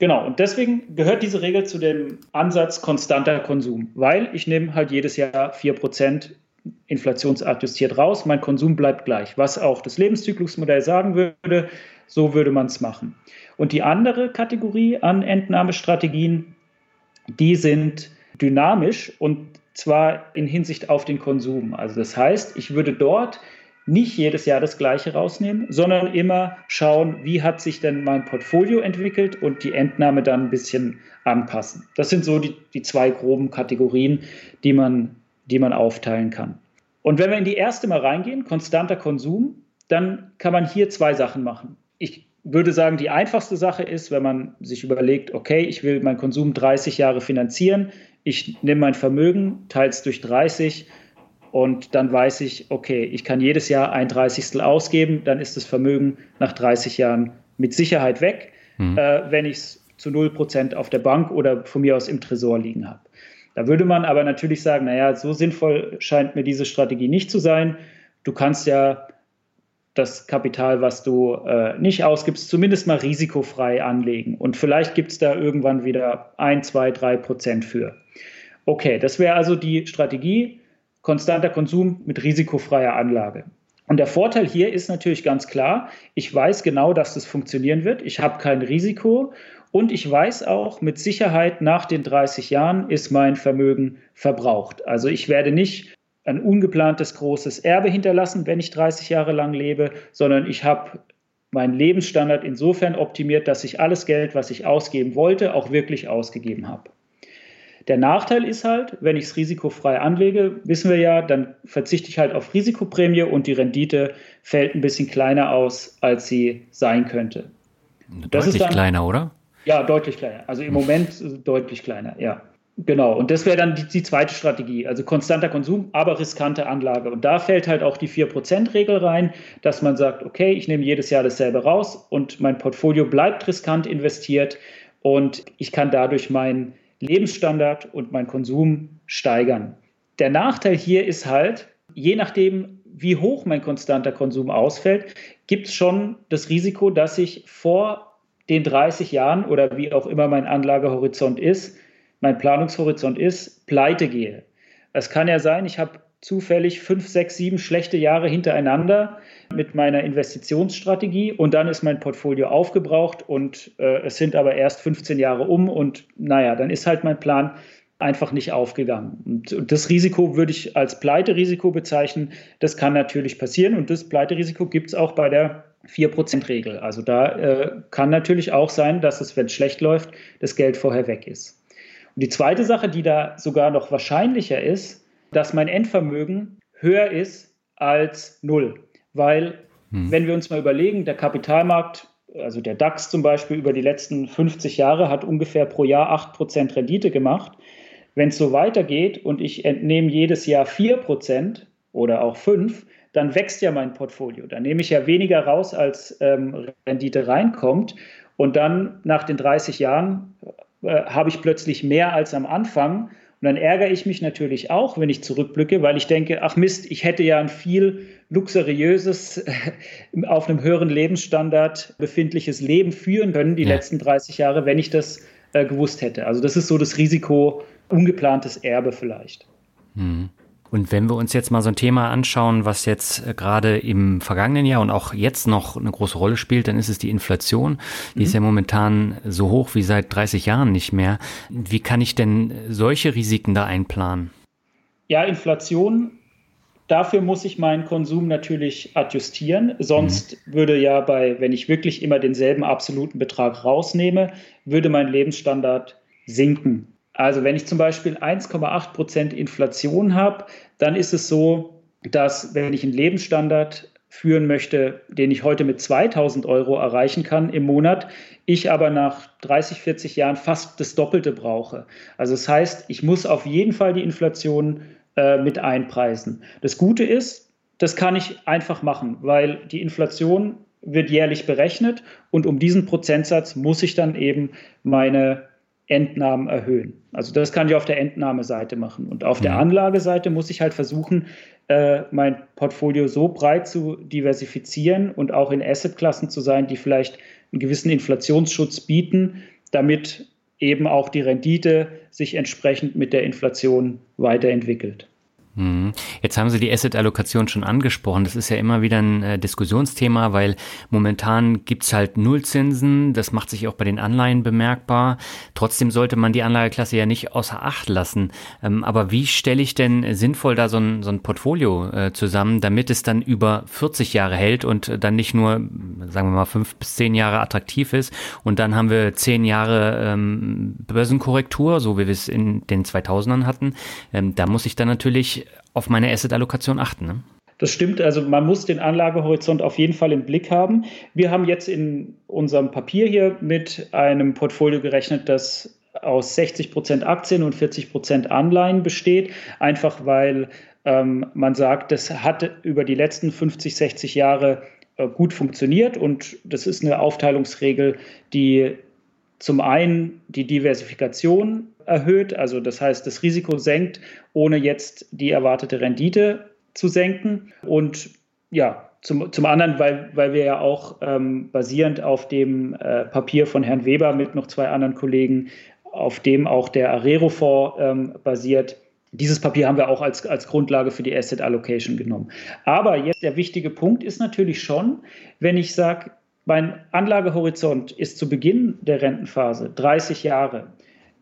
[SPEAKER 1] Genau, und deswegen gehört diese Regel zu dem Ansatz konstanter Konsum, weil ich nehme halt jedes Jahr 4% inflationsadjustiert raus, mein Konsum bleibt gleich. Was auch das Lebenszyklusmodell sagen würde, so würde man es machen. Und die andere Kategorie an Entnahmestrategien, die sind dynamisch und zwar in Hinsicht auf den Konsum. Also das heißt, ich würde dort nicht jedes Jahr das gleiche rausnehmen, sondern immer schauen, wie hat sich denn mein Portfolio entwickelt und die Entnahme dann ein bisschen anpassen. Das sind so die, die zwei groben Kategorien, die man, die man aufteilen kann. Und wenn wir in die erste mal reingehen, konstanter Konsum, dann kann man hier zwei Sachen machen. Ich würde sagen, die einfachste Sache ist, wenn man sich überlegt, okay, ich will meinen Konsum 30 Jahre finanzieren, ich nehme mein Vermögen, teile es durch 30 und dann weiß ich, okay, ich kann jedes Jahr ein Dreißigstel ausgeben, dann ist das Vermögen nach 30 Jahren mit Sicherheit weg, mhm. äh, wenn ich es zu 0% auf der Bank oder von mir aus im Tresor liegen habe. Da würde man aber natürlich sagen, naja, so sinnvoll scheint mir diese Strategie nicht zu sein. Du kannst ja das Kapital, was du äh, nicht ausgibst, zumindest mal risikofrei anlegen. Und vielleicht gibt es da irgendwann wieder ein, zwei, drei Prozent für. Okay, das wäre also die Strategie konstanter Konsum mit risikofreier Anlage. Und der Vorteil hier ist natürlich ganz klar, ich weiß genau, dass das funktionieren wird. Ich habe kein Risiko und ich weiß auch mit Sicherheit, nach den 30 Jahren ist mein Vermögen verbraucht. Also ich werde nicht ein ungeplantes großes Erbe hinterlassen, wenn ich 30 Jahre lang lebe, sondern ich habe meinen Lebensstandard insofern optimiert, dass ich alles Geld, was ich ausgeben wollte, auch wirklich ausgegeben habe. Der Nachteil ist halt, wenn ich es risikofrei anlege, wissen wir ja, dann verzichte ich halt auf Risikoprämie und die Rendite fällt ein bisschen kleiner aus, als sie sein könnte.
[SPEAKER 2] Deutlich dann, kleiner, oder?
[SPEAKER 1] Ja, deutlich kleiner. Also im Moment deutlich kleiner, ja. Genau, und das wäre dann die, die, zweite Strategie, also konstanter Konsum, aber riskante Anlage. Und da fällt halt auch die 4%-Regel rein, dass man sagt, okay, ich nehme jedes Jahr dasselbe raus und mein Portfolio bleibt riskant investiert und ich kann dadurch mein Lebensstandard und mein Konsum steigern. Der Nachteil hier ist halt, je nachdem, wie hoch mein konstanter Konsum ausfällt, gibt es schon das Risiko, dass ich vor den 30 Jahren oder wie auch immer mein Anlagehorizont ist, mein Planungshorizont ist, pleite gehe. Es kann ja sein, ich habe zufällig fünf, sechs, sieben schlechte Jahre hintereinander mit meiner Investitionsstrategie und dann ist mein Portfolio aufgebraucht und äh, es sind aber erst 15 Jahre um und naja, dann ist halt mein Plan einfach nicht aufgegangen. Und, und das Risiko würde ich als Pleiterisiko bezeichnen. Das kann natürlich passieren und das Pleiterisiko gibt es auch bei der 4%-Regel. Also da äh, kann natürlich auch sein, dass es, wenn es schlecht läuft, das Geld vorher weg ist. Und die zweite Sache, die da sogar noch wahrscheinlicher ist, dass mein Endvermögen höher ist als null. Weil, hm. wenn wir uns mal überlegen, der Kapitalmarkt, also der DAX zum Beispiel, über die letzten 50 Jahre hat ungefähr pro Jahr 8% Rendite gemacht. Wenn es so weitergeht und ich entnehme jedes Jahr 4% oder auch 5%, dann wächst ja mein Portfolio. Dann nehme ich ja weniger raus, als ähm, Rendite reinkommt. Und dann nach den 30 Jahren äh, habe ich plötzlich mehr als am Anfang. Und dann ärgere ich mich natürlich auch, wenn ich zurückblicke, weil ich denke, ach Mist, ich hätte ja ein viel luxuriöses, auf einem höheren Lebensstandard befindliches Leben führen können, die ja. letzten 30 Jahre, wenn ich das äh, gewusst hätte. Also das ist so das Risiko, ungeplantes Erbe vielleicht.
[SPEAKER 2] Mhm. Und wenn wir uns jetzt mal so ein Thema anschauen, was jetzt äh, gerade im vergangenen Jahr und auch jetzt noch eine große Rolle spielt, dann ist es die Inflation. Die mhm. ist ja momentan so hoch wie seit 30 Jahren nicht mehr. Wie kann ich denn solche Risiken da einplanen?
[SPEAKER 1] Ja, Inflation Dafür muss ich meinen Konsum natürlich adjustieren. Sonst mhm. würde ja bei, wenn ich wirklich immer denselben absoluten Betrag rausnehme, würde mein Lebensstandard sinken. Also wenn ich zum Beispiel 1,8 Prozent Inflation habe, dann ist es so, dass wenn ich einen Lebensstandard führen möchte, den ich heute mit 2000 Euro erreichen kann im Monat, ich aber nach 30, 40 Jahren fast das Doppelte brauche. Also das heißt, ich muss auf jeden Fall die Inflation äh, mit einpreisen. Das Gute ist, das kann ich einfach machen, weil die Inflation wird jährlich berechnet und um diesen Prozentsatz muss ich dann eben meine Entnahmen erhöhen. Also das kann ich auf der Entnahmeseite machen. Und auf mhm. der Anlageseite muss ich halt versuchen, äh, mein Portfolio so breit zu diversifizieren und auch in Assetklassen zu sein, die vielleicht einen gewissen Inflationsschutz bieten, damit eben auch die Rendite sich entsprechend mit der Inflation weiterentwickelt.
[SPEAKER 2] Mhm. Jetzt haben Sie die Asset-Allokation schon angesprochen. Das ist ja immer wieder ein äh, Diskussionsthema, weil momentan gibt's halt Nullzinsen. Das macht sich auch bei den Anleihen bemerkbar. Trotzdem sollte man die Anlageklasse ja nicht außer Acht lassen. Ähm, aber wie stelle ich denn sinnvoll da so ein, so ein Portfolio äh, zusammen, damit es dann über 40 Jahre hält und dann nicht nur, sagen wir mal, fünf bis zehn Jahre attraktiv ist und dann haben wir zehn Jahre ähm, Börsenkorrektur, so wie wir es in den 2000ern hatten. Ähm, da muss ich dann natürlich auf meine Asset-Allokation achten. Ne?
[SPEAKER 1] Das stimmt, also man muss den Anlagehorizont auf jeden Fall im Blick haben. Wir haben jetzt in unserem Papier hier mit einem Portfolio gerechnet, das aus 60 Prozent Aktien und 40 Prozent Anleihen besteht, einfach weil ähm, man sagt, das hat über die letzten 50, 60 Jahre äh, gut funktioniert und das ist eine Aufteilungsregel, die zum einen die Diversifikation erhöht, also das heißt das Risiko senkt, ohne jetzt die erwartete Rendite zu senken. Und ja, zum, zum anderen, weil, weil wir ja auch ähm, basierend auf dem äh, Papier von Herrn Weber mit noch zwei anderen Kollegen, auf dem auch der Arero-Fonds ähm, basiert, dieses Papier haben wir auch als, als Grundlage für die Asset Allocation genommen. Aber jetzt der wichtige Punkt ist natürlich schon, wenn ich sage, mein Anlagehorizont ist zu Beginn der Rentenphase 30 Jahre.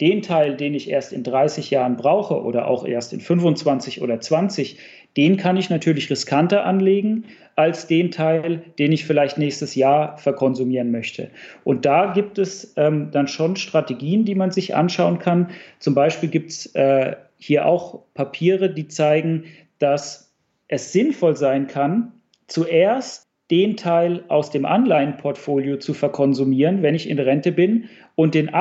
[SPEAKER 1] Den Teil, den ich erst in 30 Jahren brauche oder auch erst in 25 oder 20, den kann ich natürlich riskanter anlegen als den Teil, den ich vielleicht nächstes Jahr verkonsumieren möchte. Und da gibt es ähm, dann schon Strategien, die man sich anschauen kann. Zum Beispiel gibt es äh, hier auch Papiere, die zeigen, dass es sinnvoll sein kann, zuerst den Teil aus dem Anleihenportfolio zu verkonsumieren, wenn ich in Rente bin, und den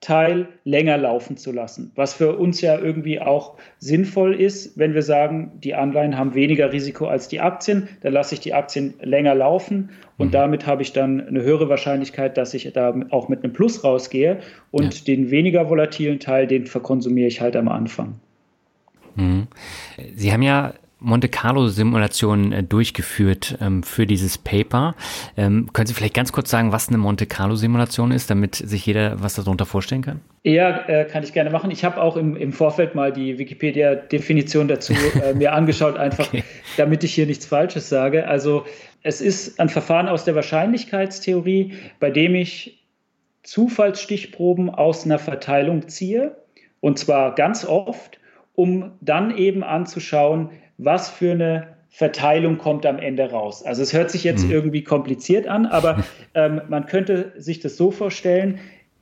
[SPEAKER 1] Aktienteil länger laufen zu lassen. Was für uns ja irgendwie auch sinnvoll ist, wenn wir sagen, die Anleihen haben weniger Risiko als die Aktien, dann lasse ich die Aktien länger laufen und mhm. damit habe ich dann eine höhere Wahrscheinlichkeit, dass ich da auch mit einem Plus rausgehe und ja. den weniger volatilen Teil, den verkonsumiere ich halt am Anfang.
[SPEAKER 2] Mhm. Sie haben ja Monte Carlo-Simulationen äh, durchgeführt ähm, für dieses Paper. Ähm, können Sie vielleicht ganz kurz sagen, was eine Monte Carlo-Simulation ist, damit sich jeder was darunter vorstellen kann?
[SPEAKER 1] Ja, äh, kann ich gerne machen. Ich habe auch im, im Vorfeld mal die Wikipedia-Definition dazu äh, mir angeschaut, einfach okay. damit ich hier nichts Falsches sage. Also es ist ein Verfahren aus der Wahrscheinlichkeitstheorie, bei dem ich Zufallsstichproben aus einer Verteilung ziehe, und zwar ganz oft, um dann eben anzuschauen, was für eine Verteilung kommt am Ende raus. Also es hört sich jetzt mhm. irgendwie kompliziert an, aber ähm, man könnte sich das so vorstellen,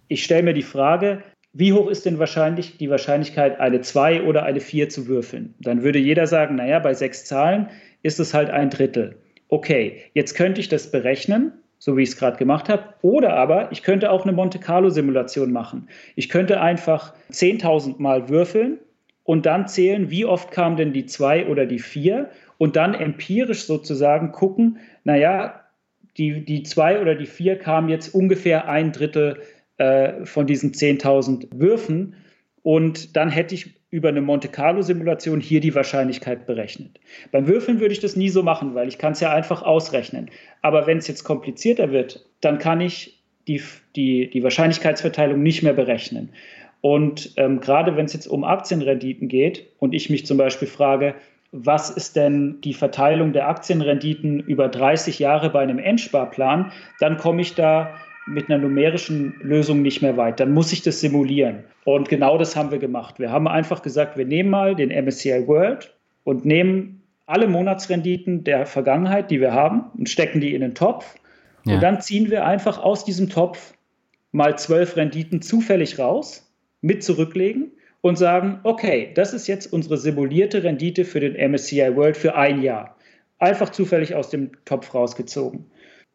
[SPEAKER 1] ich stelle mir die Frage, wie hoch ist denn wahrscheinlich die Wahrscheinlichkeit, eine 2 oder eine 4 zu würfeln? Dann würde jeder sagen, naja, bei sechs Zahlen ist es halt ein Drittel. Okay, jetzt könnte ich das berechnen, so wie ich es gerade gemacht habe, oder aber ich könnte auch eine Monte Carlo-Simulation machen. Ich könnte einfach 10.000 Mal würfeln und dann zählen, wie oft kam denn die zwei oder die vier und dann empirisch sozusagen gucken, naja, die, die zwei oder die vier kamen jetzt ungefähr ein Drittel äh, von diesen 10.000 Würfen und dann hätte ich über eine Monte Carlo-Simulation hier die Wahrscheinlichkeit berechnet. Beim Würfeln würde ich das nie so machen, weil ich kann es ja einfach ausrechnen. Aber wenn es jetzt komplizierter wird, dann kann ich die, die, die Wahrscheinlichkeitsverteilung nicht mehr berechnen. Und ähm, gerade wenn es jetzt um Aktienrenditen geht und ich mich zum Beispiel frage, was ist denn die Verteilung der Aktienrenditen über 30 Jahre bei einem Endsparplan, dann komme ich da mit einer numerischen Lösung nicht mehr weit. Dann muss ich das simulieren. Und genau das haben wir gemacht. Wir haben einfach gesagt, wir nehmen mal den MSCI World und nehmen alle Monatsrenditen der Vergangenheit, die wir haben, und stecken die in den Topf. Ja. Und dann ziehen wir einfach aus diesem Topf mal zwölf Renditen zufällig raus mit zurücklegen und sagen, okay, das ist jetzt unsere simulierte Rendite für den MSCI World für ein Jahr. Einfach zufällig aus dem Topf rausgezogen.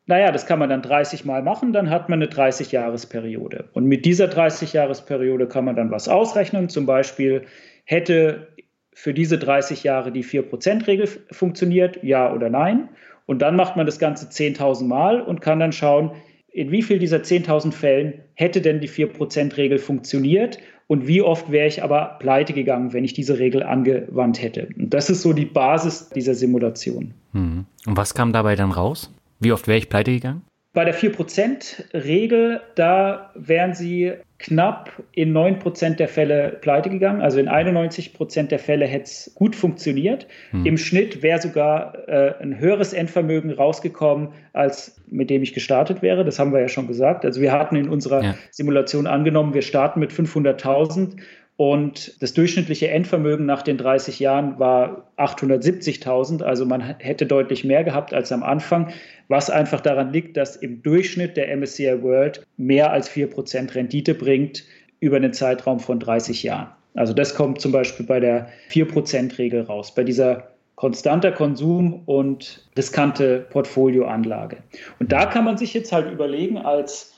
[SPEAKER 1] Naja, das kann man dann 30 Mal machen, dann hat man eine 30-Jahres-Periode. Und mit dieser 30-Jahres-Periode kann man dann was ausrechnen. Zum Beispiel hätte für diese 30 Jahre die 4%-Regel funktioniert, ja oder nein. Und dann macht man das Ganze 10.000 Mal und kann dann schauen, in wie viel dieser 10.000 Fällen hätte denn die 4%-Regel funktioniert und wie oft wäre ich aber pleite gegangen, wenn ich diese Regel angewandt hätte. Und das ist so die Basis dieser Simulation.
[SPEAKER 2] Hm. Und was kam dabei dann raus? Wie oft wäre ich pleite gegangen?
[SPEAKER 1] Bei der 4%-Regel, da wären sie knapp in 9% der Fälle pleite gegangen. Also in 91% der Fälle hätte es gut funktioniert. Hm. Im Schnitt wäre sogar äh, ein höheres Endvermögen rausgekommen, als mit dem ich gestartet wäre. Das haben wir ja schon gesagt. Also wir hatten in unserer ja. Simulation angenommen, wir starten mit 500.000 und das durchschnittliche Endvermögen nach den 30 Jahren war 870.000. Also man hätte deutlich mehr gehabt als am Anfang, was einfach daran liegt, dass im Durchschnitt der MSCI World mehr als 4% Rendite bringt über einen Zeitraum von 30 Jahren. Also das kommt zum Beispiel bei der 4%-Regel raus, bei dieser konstanter Konsum und riskante Portfolioanlage. Und da kann man sich jetzt halt überlegen als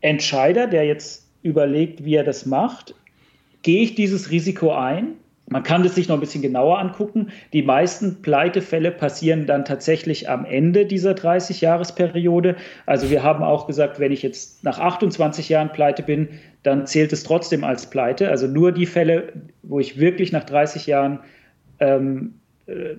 [SPEAKER 1] Entscheider, der jetzt überlegt, wie er das macht, gehe ich dieses Risiko ein? Man kann das sich noch ein bisschen genauer angucken. Die meisten Pleitefälle passieren dann tatsächlich am Ende dieser 30-Jahres-Periode. Also wir haben auch gesagt, wenn ich jetzt nach 28 Jahren pleite bin, dann zählt es trotzdem als Pleite. Also nur die Fälle, wo ich wirklich nach 30 Jahren ähm, äh,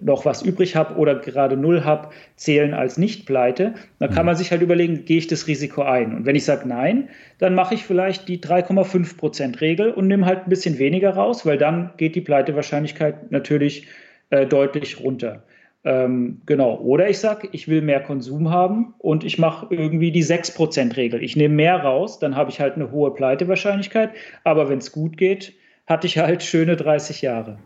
[SPEAKER 1] noch was übrig habe oder gerade null habe, zählen als Nicht-Pleite. Dann kann mhm. man sich halt überlegen, gehe ich das Risiko ein? Und wenn ich sage nein, dann mache ich vielleicht die 3,5% Regel und nehme halt ein bisschen weniger raus, weil dann geht die Pleitewahrscheinlichkeit natürlich äh, deutlich runter. Ähm, genau. Oder ich sage, ich will mehr Konsum haben und ich mache irgendwie die 6% Regel. Ich nehme mehr raus, dann habe ich halt eine hohe Pleitewahrscheinlichkeit. Aber wenn es gut geht, hatte ich halt schöne 30 Jahre.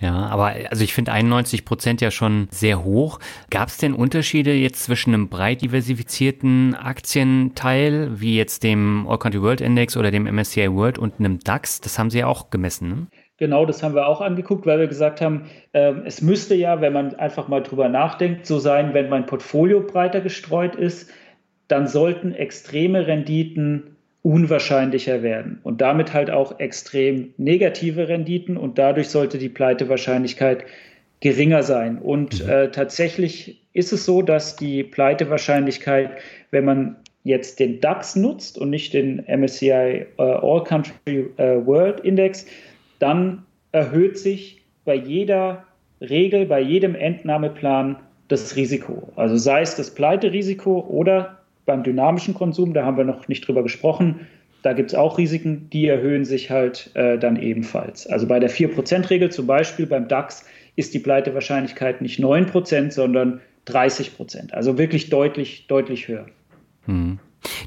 [SPEAKER 2] Ja, aber also ich finde 91 Prozent ja schon sehr hoch. Gab es denn Unterschiede jetzt zwischen einem breit diversifizierten Aktienteil, wie jetzt dem All Country World Index oder dem MSCI World und einem DAX? Das haben Sie ja auch gemessen, ne?
[SPEAKER 1] Genau, das haben wir auch angeguckt, weil wir gesagt haben, äh, es müsste ja, wenn man einfach mal drüber nachdenkt, so sein, wenn mein Portfolio breiter gestreut ist, dann sollten extreme Renditen unwahrscheinlicher werden und damit halt auch extrem negative Renditen und dadurch sollte die Pleitewahrscheinlichkeit geringer sein. Und mhm. äh, tatsächlich ist es so, dass die Pleitewahrscheinlichkeit, wenn man jetzt den DAX nutzt und nicht den MSCI äh, All Country äh, World Index, dann erhöht sich bei jeder Regel, bei jedem Entnahmeplan das Risiko. Also sei es das Pleiterisiko oder beim dynamischen Konsum, da haben wir noch nicht drüber gesprochen, da gibt es auch Risiken, die erhöhen sich halt äh, dann ebenfalls. Also bei der 4%-Regel zum Beispiel beim DAX ist die Pleitewahrscheinlichkeit nicht 9%, sondern 30%. Also wirklich deutlich, deutlich höher.
[SPEAKER 2] Hm.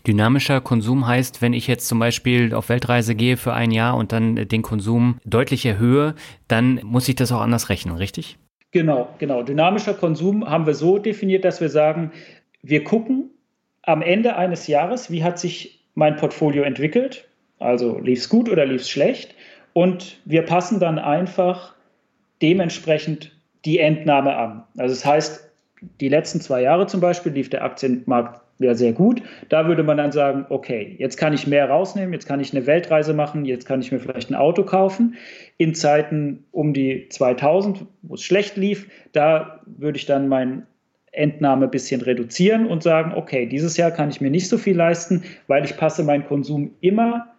[SPEAKER 2] Dynamischer Konsum heißt, wenn ich jetzt zum Beispiel auf Weltreise gehe für ein Jahr und dann den Konsum deutlich erhöhe, dann muss ich das auch anders rechnen, richtig?
[SPEAKER 1] Genau, genau. Dynamischer Konsum haben wir so definiert, dass wir sagen, wir gucken am Ende eines Jahres, wie hat sich mein Portfolio entwickelt, also lief es gut oder lief es schlecht und wir passen dann einfach dementsprechend die Entnahme an. Also das heißt, die letzten zwei Jahre zum Beispiel lief der Aktienmarkt ja sehr gut. Da würde man dann sagen, okay, jetzt kann ich mehr rausnehmen, jetzt kann ich eine Weltreise machen, jetzt kann ich mir vielleicht ein Auto kaufen. In Zeiten um die 2000, wo es schlecht lief, da würde ich dann mein Entnahme ein bisschen reduzieren und sagen, okay, dieses Jahr kann ich mir nicht so viel leisten, weil ich passe meinen Konsum immer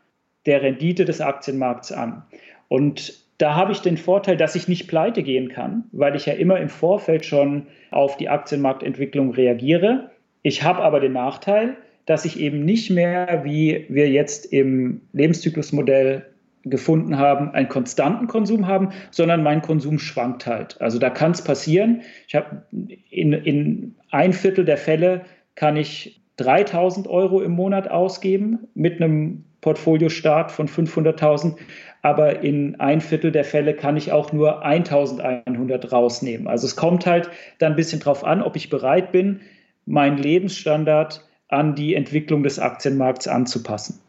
[SPEAKER 1] der Rendite des Aktienmarkts an. Und da habe ich den Vorteil, dass ich nicht pleite gehen kann, weil ich ja immer im Vorfeld schon auf die Aktienmarktentwicklung reagiere. Ich habe aber den Nachteil, dass ich eben nicht mehr, wie wir jetzt im Lebenszyklusmodell gefunden haben, einen konstanten Konsum haben, sondern mein Konsum schwankt halt. Also da kann es passieren. Ich habe in, in ein Viertel der Fälle kann ich 3000 Euro im Monat ausgeben mit einem Portfoliostart von 500.000, aber in ein Viertel der Fälle kann ich auch nur 1100 rausnehmen. Also es kommt halt dann ein bisschen drauf an, ob ich bereit bin, meinen Lebensstandard an die Entwicklung des Aktienmarkts anzupassen.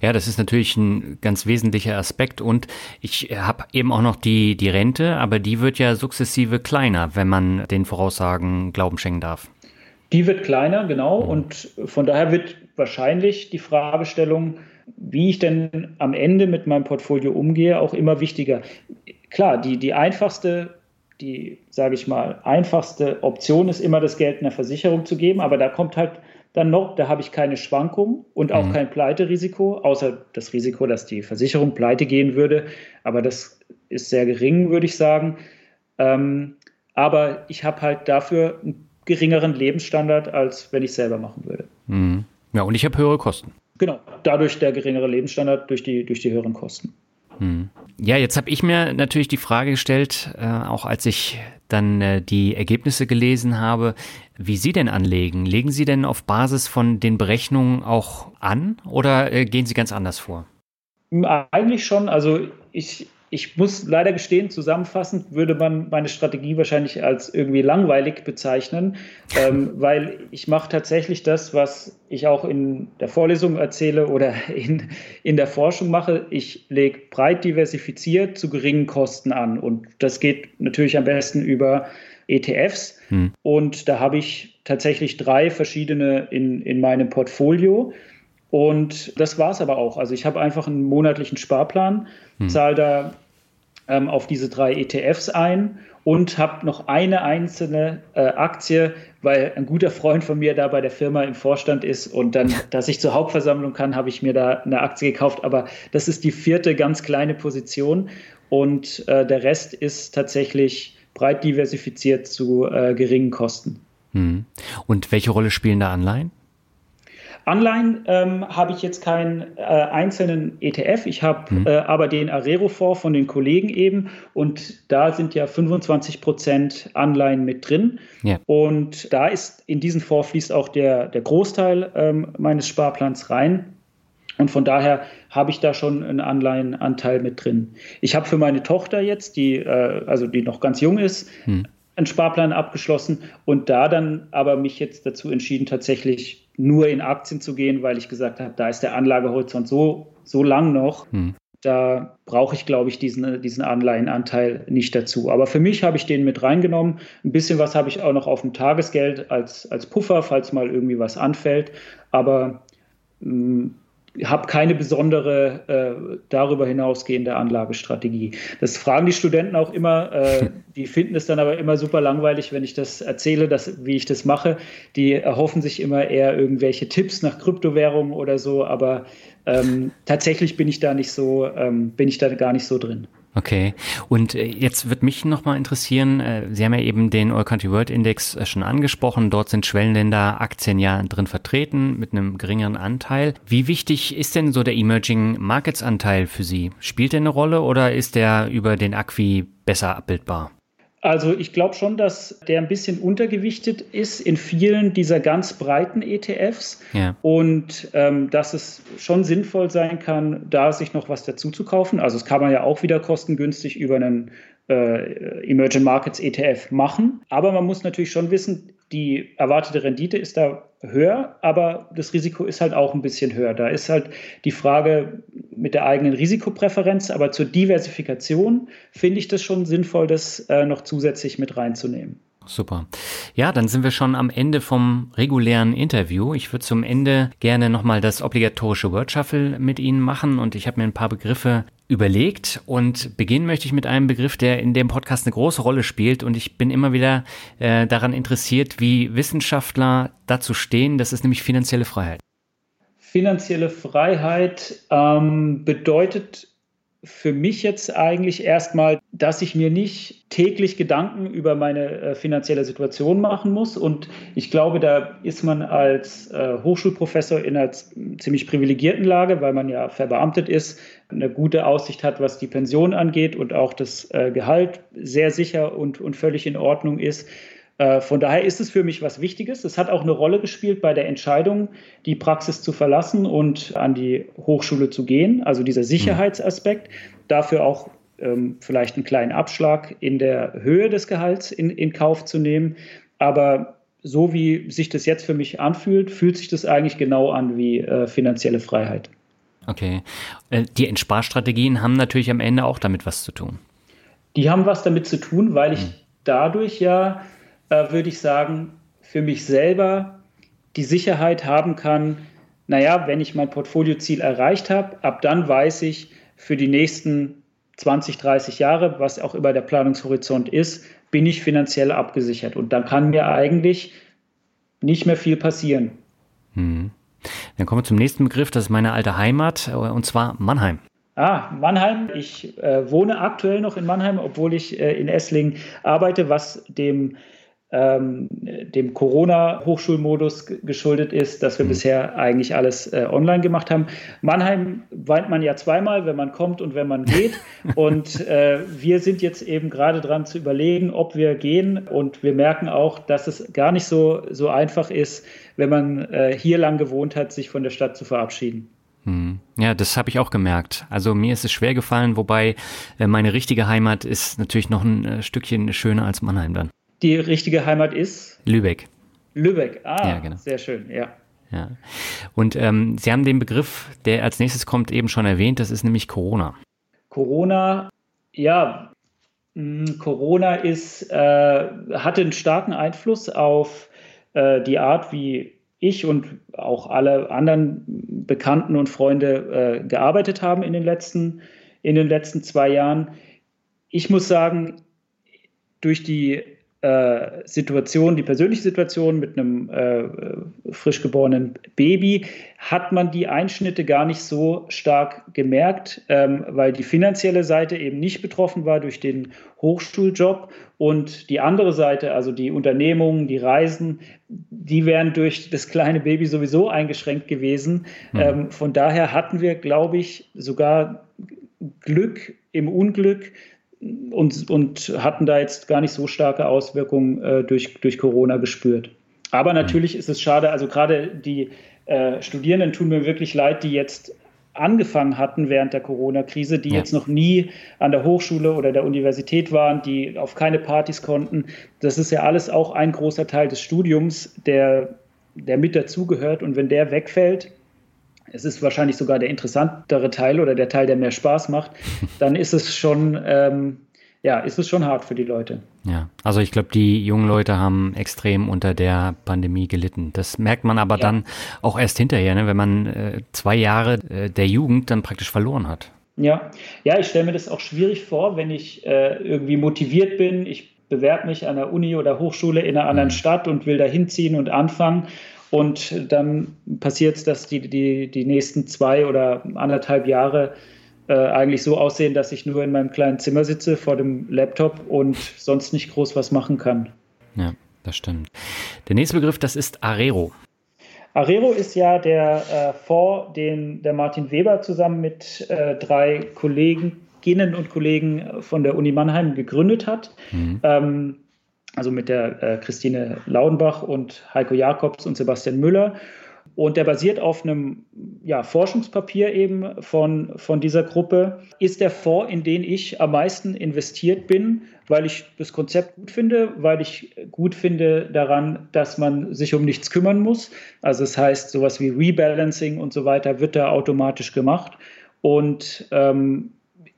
[SPEAKER 2] Ja, das ist natürlich ein ganz wesentlicher Aspekt und ich habe eben auch noch die, die Rente, aber die wird ja sukzessive kleiner, wenn man den Voraussagen Glauben schenken darf.
[SPEAKER 1] Die wird kleiner, genau, mhm. und von daher wird wahrscheinlich die Fragestellung, wie ich denn am Ende mit meinem Portfolio umgehe, auch immer wichtiger. Klar, die, die einfachste, die, sage ich mal, einfachste Option ist immer das Geld einer Versicherung zu geben, aber da kommt halt dann noch, da habe ich keine Schwankung und auch mhm. kein Pleiterisiko, außer das Risiko, dass die Versicherung pleite gehen würde. Aber das ist sehr gering, würde ich sagen. Ähm, aber ich habe halt dafür einen geringeren Lebensstandard, als wenn ich es selber machen würde.
[SPEAKER 2] Mhm. Ja, und ich habe höhere Kosten.
[SPEAKER 1] Genau, dadurch der geringere Lebensstandard durch die, durch die höheren Kosten.
[SPEAKER 2] Hm. Ja, jetzt habe ich mir natürlich die Frage gestellt, äh, auch als ich dann äh, die Ergebnisse gelesen habe, wie Sie denn anlegen. Legen Sie denn auf Basis von den Berechnungen auch an oder äh, gehen Sie ganz anders vor?
[SPEAKER 1] Eigentlich schon. Also ich ich muss leider gestehen, zusammenfassend würde man meine Strategie wahrscheinlich als irgendwie langweilig bezeichnen, ähm, weil ich mache tatsächlich das, was ich auch in der Vorlesung erzähle oder in, in der Forschung mache. Ich lege breit diversifiziert zu geringen Kosten an. Und das geht natürlich am besten über ETFs. Hm. Und da habe ich tatsächlich drei verschiedene in, in meinem Portfolio. Und das war es aber auch. Also ich habe einfach einen monatlichen Sparplan, hm. zahle da ähm, auf diese drei ETFs ein und habe noch eine einzelne äh, Aktie, weil ein guter Freund von mir da bei der Firma im Vorstand ist und dann, dass ich zur Hauptversammlung kann, habe ich mir da eine Aktie gekauft. Aber das ist die vierte ganz kleine Position und äh, der Rest ist tatsächlich breit diversifiziert zu äh, geringen Kosten.
[SPEAKER 2] Hm. Und welche Rolle spielen da Anleihen?
[SPEAKER 1] Anleihen ähm, habe ich jetzt keinen äh, einzelnen ETF, ich habe mhm. äh, aber den Arero-Fonds von den Kollegen eben und da sind ja 25 Prozent Anleihen mit drin. Ja. Und da ist in diesen Fonds fließt auch der, der Großteil ähm, meines Sparplans rein. Und von daher habe ich da schon einen Anleihenanteil mit drin. Ich habe für meine Tochter jetzt, die, äh, also die noch ganz jung ist, hm. Einen Sparplan abgeschlossen und da dann aber mich jetzt dazu entschieden, tatsächlich nur in Aktien zu gehen, weil ich gesagt habe, da ist der Anlagehorizont so, so lang noch. Hm. Da brauche ich, glaube ich, diesen, diesen Anleihenanteil nicht dazu. Aber für mich habe ich den mit reingenommen. Ein bisschen was habe ich auch noch auf dem Tagesgeld als, als Puffer, falls mal irgendwie was anfällt. Aber hm, habe keine besondere äh, darüber hinausgehende Anlagestrategie. Das fragen die Studenten auch immer. Äh, die finden es dann aber immer super langweilig, wenn ich das erzähle, dass, wie ich das mache. Die erhoffen sich immer eher irgendwelche Tipps nach Kryptowährungen oder so. Aber ähm, tatsächlich bin ich da nicht so, ähm, bin ich da gar nicht so drin.
[SPEAKER 2] Okay. Und äh, jetzt wird mich nochmal interessieren, äh, Sie haben ja eben den All Country World Index äh, schon angesprochen. Dort sind Schwellenländer Aktien ja drin vertreten mit einem geringeren Anteil. Wie wichtig ist denn so der Emerging Markets Anteil für Sie? Spielt der eine Rolle oder ist der über den Acqui besser abbildbar?
[SPEAKER 1] Also ich glaube schon, dass der ein bisschen untergewichtet ist in vielen dieser ganz breiten ETFs ja. und ähm, dass es schon sinnvoll sein kann, da sich noch was dazu zu kaufen. Also das kann man ja auch wieder kostengünstig über einen äh, Emerging Markets ETF machen. Aber man muss natürlich schon wissen, die erwartete Rendite ist da höher, aber das Risiko ist halt auch ein bisschen höher. Da ist halt die Frage mit der eigenen Risikopräferenz, aber zur Diversifikation finde ich das schon sinnvoll, das äh, noch zusätzlich mit reinzunehmen.
[SPEAKER 2] Super. Ja, dann sind wir schon am Ende vom regulären Interview. Ich würde zum Ende gerne nochmal das obligatorische Word Shuffle mit Ihnen machen und ich habe mir ein paar Begriffe überlegt und beginnen möchte ich mit einem Begriff, der in dem Podcast eine große Rolle spielt und ich bin immer wieder äh, daran interessiert, wie Wissenschaftler dazu stehen. Das ist nämlich finanzielle Freiheit.
[SPEAKER 1] Finanzielle Freiheit ähm, bedeutet für mich jetzt eigentlich erstmal, dass ich mir nicht täglich Gedanken über meine äh, finanzielle Situation machen muss. Und ich glaube, da ist man als äh, Hochschulprofessor in einer ziemlich privilegierten Lage, weil man ja verbeamtet ist, eine gute Aussicht hat, was die Pension angeht und auch das äh, Gehalt sehr sicher und, und völlig in Ordnung ist. Äh, von daher ist es für mich was Wichtiges. Es hat auch eine Rolle gespielt bei der Entscheidung, die Praxis zu verlassen und an die Hochschule zu gehen. Also dieser Sicherheitsaspekt. Dafür auch ähm, vielleicht einen kleinen Abschlag in der Höhe des Gehalts in, in Kauf zu nehmen. Aber so wie sich das jetzt für mich anfühlt, fühlt sich das eigentlich genau an wie äh, finanzielle Freiheit.
[SPEAKER 2] Okay. Äh, die Entsparstrategien haben natürlich am Ende auch damit was zu tun.
[SPEAKER 1] Die haben was damit zu tun, weil ich hm. dadurch ja äh, würde ich sagen, für mich selber die Sicherheit haben kann, naja, wenn ich mein Portfolioziel erreicht habe, ab dann weiß ich, für die nächsten 20, 30 Jahre, was auch immer der Planungshorizont ist, bin ich finanziell abgesichert. Und dann kann mir eigentlich nicht mehr viel passieren.
[SPEAKER 2] Hm. Dann kommen wir zum nächsten Begriff, das ist meine alte Heimat, äh, und zwar Mannheim.
[SPEAKER 1] Ah, Mannheim. Ich äh, wohne aktuell noch in Mannheim, obwohl ich äh, in Esslingen arbeite, was dem ähm, dem Corona-Hochschulmodus geschuldet ist, dass wir mhm. bisher eigentlich alles äh, online gemacht haben. Mannheim weint man ja zweimal, wenn man kommt und wenn man geht. und äh, wir sind jetzt eben gerade dran zu überlegen, ob wir gehen. Und wir merken auch, dass es gar nicht so, so einfach ist, wenn man äh, hier lang gewohnt hat, sich von der Stadt zu verabschieden.
[SPEAKER 2] Mhm. Ja, das habe ich auch gemerkt. Also mir ist es schwer gefallen, wobei äh, meine richtige Heimat ist natürlich noch ein äh, Stückchen schöner als Mannheim dann
[SPEAKER 1] die richtige Heimat ist?
[SPEAKER 2] Lübeck.
[SPEAKER 1] Lübeck, ah, ja, genau. sehr schön, ja.
[SPEAKER 2] Ja. Und ähm, Sie haben den Begriff, der als nächstes kommt, eben schon erwähnt, das ist nämlich Corona.
[SPEAKER 1] Corona, ja, mh, hm, Corona ist, äh, hatte einen starken Einfluss auf äh, die Art, wie ich und auch alle anderen Bekannten und Freunde äh, gearbeitet haben in den, letzten, in den letzten zwei Jahren. Ich muss sagen, durch die äh, Situation, die persönliche Situation mit einem äh, frisch geborenen Baby, hat man die Einschnitte gar nicht so stark gemerkt, ähm, weil die finanzielle Seite eben nicht betroffen war durch den Hochschuljob und die andere Seite, also die Unternehmungen, die Reisen, die wären durch das kleine Baby sowieso eingeschränkt gewesen. Mhm. Ähm, von daher hatten wir, glaube ich, sogar Glück im Unglück, und, und hatten da jetzt gar nicht so starke Auswirkungen äh, durch, durch Corona gespürt. Aber natürlich ist es schade, also gerade die äh, Studierenden tun mir wirklich leid, die jetzt angefangen hatten während der Corona-Krise, die ja. jetzt noch nie an der Hochschule oder der Universität waren, die auf keine Partys konnten. Das ist ja alles auch ein großer Teil des Studiums, der, der mit dazugehört. Und wenn der wegfällt, es ist wahrscheinlich sogar der interessantere Teil oder der Teil, der mehr Spaß macht, dann ist es schon, ähm, ja, ist es schon hart für die Leute.
[SPEAKER 2] Ja, also ich glaube, die jungen Leute haben extrem unter der Pandemie gelitten. Das merkt man aber ja. dann auch erst hinterher, ne, wenn man äh, zwei Jahre äh, der Jugend dann praktisch verloren hat.
[SPEAKER 1] Ja, ja, ich stelle mir das auch schwierig vor, wenn ich äh, irgendwie motiviert bin. Ich bewerbe mich an der Uni oder Hochschule in einer anderen mhm. Stadt und will da hinziehen und anfangen. Und dann passiert es, dass die, die, die nächsten zwei oder anderthalb Jahre äh, eigentlich so aussehen, dass ich nur in meinem kleinen Zimmer sitze vor dem Laptop und sonst nicht groß was machen kann.
[SPEAKER 2] Ja, das stimmt. Der nächste Begriff, das ist Arero.
[SPEAKER 1] Arero ist ja der äh, Fonds, den der Martin Weber zusammen mit äh, drei Kolleginnen und Kollegen von der Uni Mannheim gegründet hat. Mhm. Ähm, also mit der äh, Christine Laudenbach und Heiko Jakobs und Sebastian Müller. Und der basiert auf einem ja, Forschungspapier eben von, von dieser Gruppe. Ist der Fonds, in den ich am meisten investiert bin, weil ich das Konzept gut finde, weil ich gut finde daran, dass man sich um nichts kümmern muss. Also das heißt, sowas wie Rebalancing und so weiter wird da automatisch gemacht. Und ähm,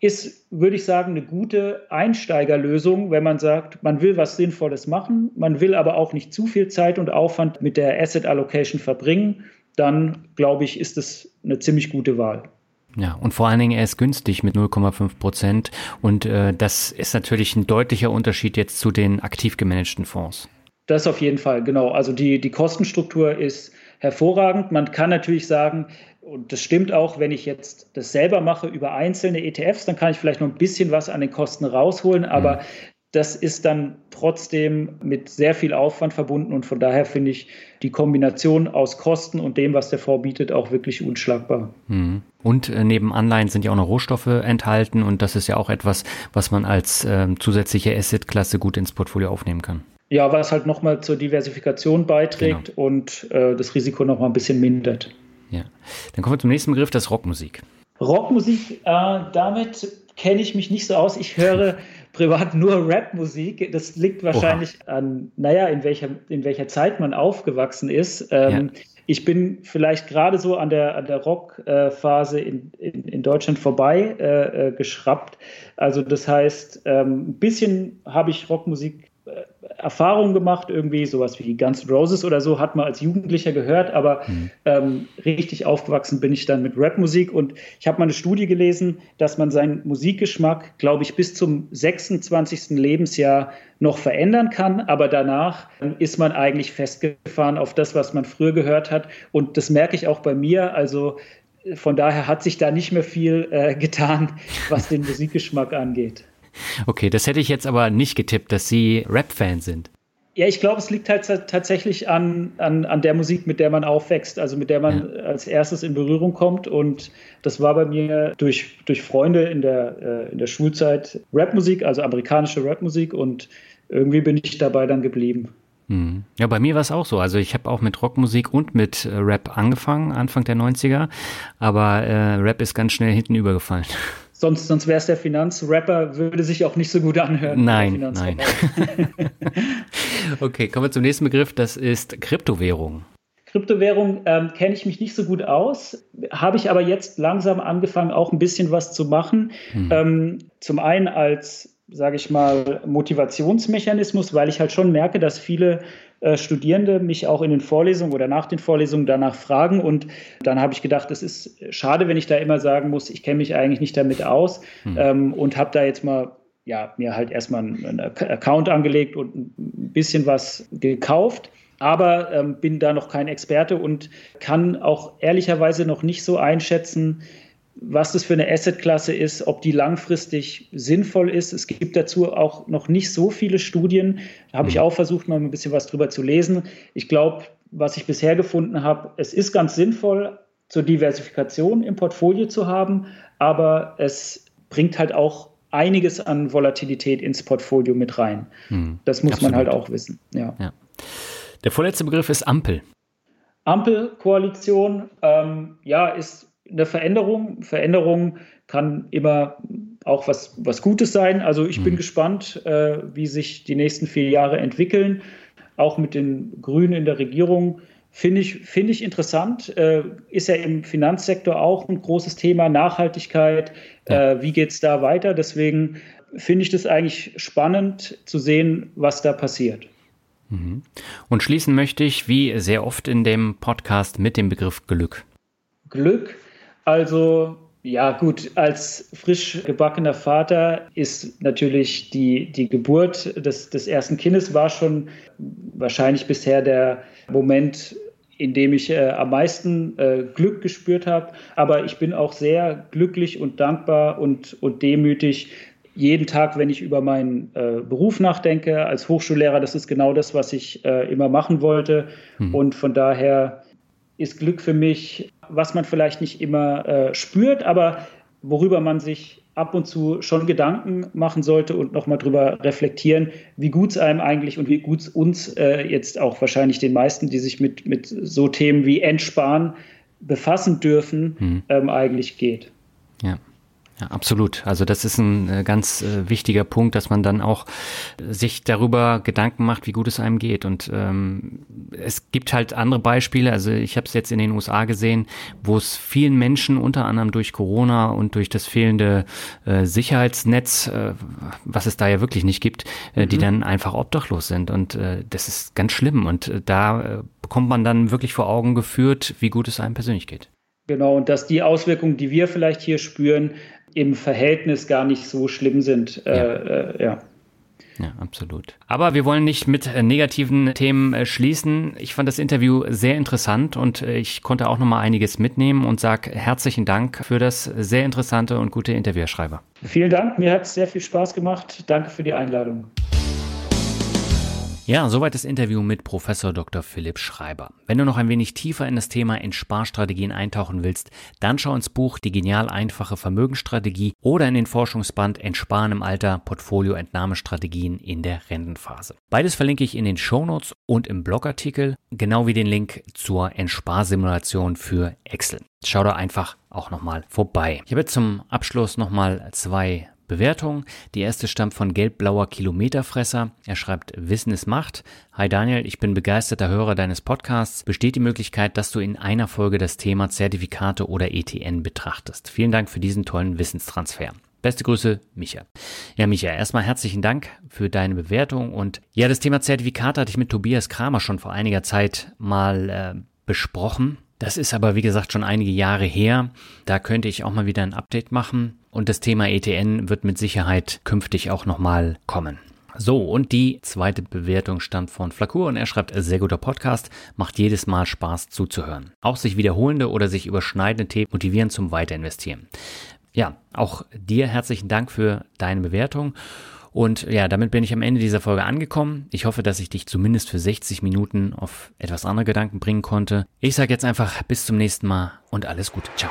[SPEAKER 1] ist, würde ich sagen, eine gute Einsteigerlösung, wenn man sagt, man will was Sinnvolles machen, man will aber auch nicht zu viel Zeit und Aufwand mit der Asset Allocation verbringen, dann glaube ich, ist es eine ziemlich gute Wahl.
[SPEAKER 2] Ja, und vor allen Dingen, er ist günstig mit 0,5 Prozent. Und äh, das ist natürlich ein deutlicher Unterschied jetzt zu den aktiv gemanagten Fonds.
[SPEAKER 1] Das auf jeden Fall, genau. Also die, die Kostenstruktur ist hervorragend. Man kann natürlich sagen, und das stimmt auch, wenn ich jetzt das selber mache über einzelne ETFs, dann kann ich vielleicht noch ein bisschen was an den Kosten rausholen, aber mhm. das ist dann trotzdem mit sehr viel Aufwand verbunden und von daher finde ich die Kombination aus Kosten und dem, was der Fonds bietet, auch wirklich unschlagbar.
[SPEAKER 2] Mhm. Und äh, neben Anleihen sind ja auch noch Rohstoffe enthalten und das ist ja auch etwas, was man als äh, zusätzliche Asset-Klasse gut ins Portfolio aufnehmen kann.
[SPEAKER 1] Ja, was halt nochmal zur Diversifikation beiträgt genau. und äh, das Risiko nochmal ein bisschen mindert.
[SPEAKER 2] Ja. Dann kommen wir zum nächsten Begriff, das Rockmusik.
[SPEAKER 1] Rockmusik, äh, damit kenne ich mich nicht so aus. Ich höre privat nur Rapmusik. Das liegt wahrscheinlich Oha. an, naja, in welcher, in welcher Zeit man aufgewachsen ist. Ähm, ja. Ich bin vielleicht gerade so an der, an der Rockphase äh, in, in, in, Deutschland vorbei äh, äh, geschraubt. Also das heißt, ähm, ein bisschen habe ich Rockmusik Erfahrungen gemacht, irgendwie sowas wie Guns N' Roses oder so, hat man als Jugendlicher gehört, aber mhm. ähm, richtig aufgewachsen bin ich dann mit Rapmusik und ich habe mal eine Studie gelesen, dass man seinen Musikgeschmack, glaube ich, bis zum 26. Lebensjahr noch verändern kann, aber danach ist man eigentlich festgefahren auf das, was man früher gehört hat und das merke ich auch bei mir, also von daher hat sich da nicht mehr viel äh, getan, was den Musikgeschmack angeht.
[SPEAKER 2] Okay, das hätte ich jetzt aber nicht getippt, dass Sie Rap-Fan sind.
[SPEAKER 1] Ja, ich glaube, es liegt halt tatsächlich an, an, an der Musik, mit der man aufwächst, also mit der man ja. als erstes in Berührung kommt. Und das war bei mir durch, durch Freunde in der, äh, in der Schulzeit Rapmusik, also amerikanische Rapmusik. Und irgendwie bin ich dabei dann geblieben.
[SPEAKER 2] Hm. Ja, bei mir war es auch so. Also ich habe auch mit Rockmusik und mit äh, Rap angefangen, Anfang der 90er. Aber äh, Rap ist ganz schnell hinten übergefallen.
[SPEAKER 1] Sonst, sonst wäre es der Finanzrapper, würde sich auch nicht so gut anhören.
[SPEAKER 2] Nein, nein. okay, kommen wir zum nächsten Begriff, das ist Kryptowährung.
[SPEAKER 1] Kryptowährung ähm, kenne ich mich nicht so gut aus, habe ich aber jetzt langsam angefangen, auch ein bisschen was zu machen. Hm. Ähm, zum einen als, sage ich mal, Motivationsmechanismus, weil ich halt schon merke, dass viele äh, Studierende mich auch in den Vorlesungen oder nach den Vorlesungen danach fragen. Und dann habe ich gedacht, es ist schade, wenn ich da immer sagen muss, ich kenne mich eigentlich nicht damit aus mhm. ähm, und habe da jetzt mal ja, mir halt erstmal einen Account angelegt und ein bisschen was gekauft aber ähm, bin da noch kein Experte und kann auch ehrlicherweise noch nicht so einschätzen, was das für eine Assetklasse ist, ob die langfristig sinnvoll ist. Es gibt dazu auch noch nicht so viele Studien. Da habe ich mhm. auch versucht, mal ein bisschen was drüber zu lesen. Ich glaube, was ich bisher gefunden habe, es ist ganz sinnvoll, zur Diversifikation im Portfolio zu haben, aber es bringt halt auch einiges an Volatilität ins Portfolio mit rein. Hm, das muss absolut. man halt auch wissen. Ja. ja.
[SPEAKER 2] Der vorletzte Begriff ist Ampel.
[SPEAKER 1] Ampelkoalition, ähm, ja, ist eine Veränderung. Veränderung kann immer auch was, was Gutes sein. Also ich mhm. bin gespannt, äh, wie sich die nächsten vier Jahre entwickeln. Auch mit den Grünen in der Regierung finde ich, find ich interessant. Äh, ist ja im Finanzsektor auch ein großes Thema, Nachhaltigkeit. Ja. Äh, wie geht es da weiter? Deswegen finde ich das eigentlich spannend zu sehen, was da passiert.
[SPEAKER 2] Mhm. Und schließen möchte ich, wie sehr oft in dem Podcast, mit dem Begriff Glück.
[SPEAKER 1] Glück also ja, gut, als frisch gebackener Vater ist natürlich die, die Geburt des, des ersten Kindes war schon wahrscheinlich bisher der Moment, in dem ich äh, am meisten äh, Glück gespürt habe. Aber ich bin auch sehr glücklich und dankbar und, und demütig jeden Tag, wenn ich über meinen äh, Beruf nachdenke als Hochschullehrer. Das ist genau das, was ich äh, immer machen wollte. Mhm. Und von daher ist Glück für mich, was man vielleicht nicht immer äh, spürt, aber worüber man sich ab und zu schon Gedanken machen sollte und nochmal drüber reflektieren, wie gut es einem eigentlich und wie gut es uns äh, jetzt auch wahrscheinlich den meisten, die sich mit, mit so Themen wie Entsparen befassen dürfen, hm. ähm, eigentlich geht.
[SPEAKER 2] Ja. Ja, absolut. Also das ist ein äh, ganz äh, wichtiger Punkt, dass man dann auch äh, sich darüber Gedanken macht, wie gut es einem geht. Und ähm, es gibt halt andere Beispiele. Also ich habe es jetzt in den USA gesehen, wo es vielen Menschen, unter anderem durch Corona und durch das fehlende äh, Sicherheitsnetz, äh, was es da ja wirklich nicht gibt, äh, mhm. die dann einfach obdachlos sind. Und das ist ganz schlimm. Und da bekommt man dann wirklich vor Augen geführt, wie gut es einem persönlich geht.
[SPEAKER 1] Genau, und dass die Auswirkungen, die wir vielleicht hier spüren, im Verhältnis gar nicht so schlimm sind. Äh, ja. Äh, ja.
[SPEAKER 2] Ja, absolut. Aber wir wollen nicht mit äh, negativen Themen äh, schließen. Ich fand das Interview sehr interessant und ich konnte auch noch mal einiges mitnehmen und sage herzlichen Dank für das sehr interessante und gute Interview, Herr Schreiber.
[SPEAKER 1] Vielen Dank, mir hat es sehr viel Spaß gemacht. Danke für die Einladung.
[SPEAKER 2] Ja, soweit das Interview mit Professor Dr. Philipp Schreiber. Wenn du noch ein wenig tiefer in das Thema Entsparstrategien eintauchen willst, dann schau ins Buch Die genial einfache Vermögensstrategie oder in den Forschungsband Entsparen im Alter Portfolioentnahmestrategien in der Rentenphase. Beides verlinke ich in den Shownotes und im Blogartikel, genau wie den Link zur Entsparsimulation für Excel. Schau da einfach auch nochmal vorbei. Ich habe jetzt zum Abschluss nochmal zwei Bewertung. Die erste stammt von Gelbblauer Kilometerfresser. Er schreibt, Wissen ist Macht. Hi Daniel, ich bin begeisterter Hörer deines Podcasts. Besteht die Möglichkeit, dass du in einer Folge das Thema Zertifikate oder ETN betrachtest? Vielen Dank für diesen tollen Wissenstransfer. Beste Grüße, Micha. Ja, Micha, erstmal herzlichen Dank für deine Bewertung. Und ja, das Thema Zertifikate hatte ich mit Tobias Kramer schon vor einiger Zeit mal äh, besprochen. Das ist aber, wie gesagt, schon einige Jahre her. Da könnte ich auch mal wieder ein Update machen. Und das Thema ETN wird mit Sicherheit künftig auch nochmal kommen. So, und die zweite Bewertung stammt von Flakur und er schreibt, sehr guter Podcast, macht jedes Mal Spaß zuzuhören. Auch sich wiederholende oder sich überschneidende Themen motivieren zum Weiterinvestieren. Ja, auch dir herzlichen Dank für deine Bewertung. Und ja, damit bin ich am Ende dieser Folge angekommen. Ich hoffe, dass ich dich zumindest für 60 Minuten auf etwas andere Gedanken bringen konnte. Ich sage jetzt einfach bis zum nächsten Mal und alles Gute. Ciao.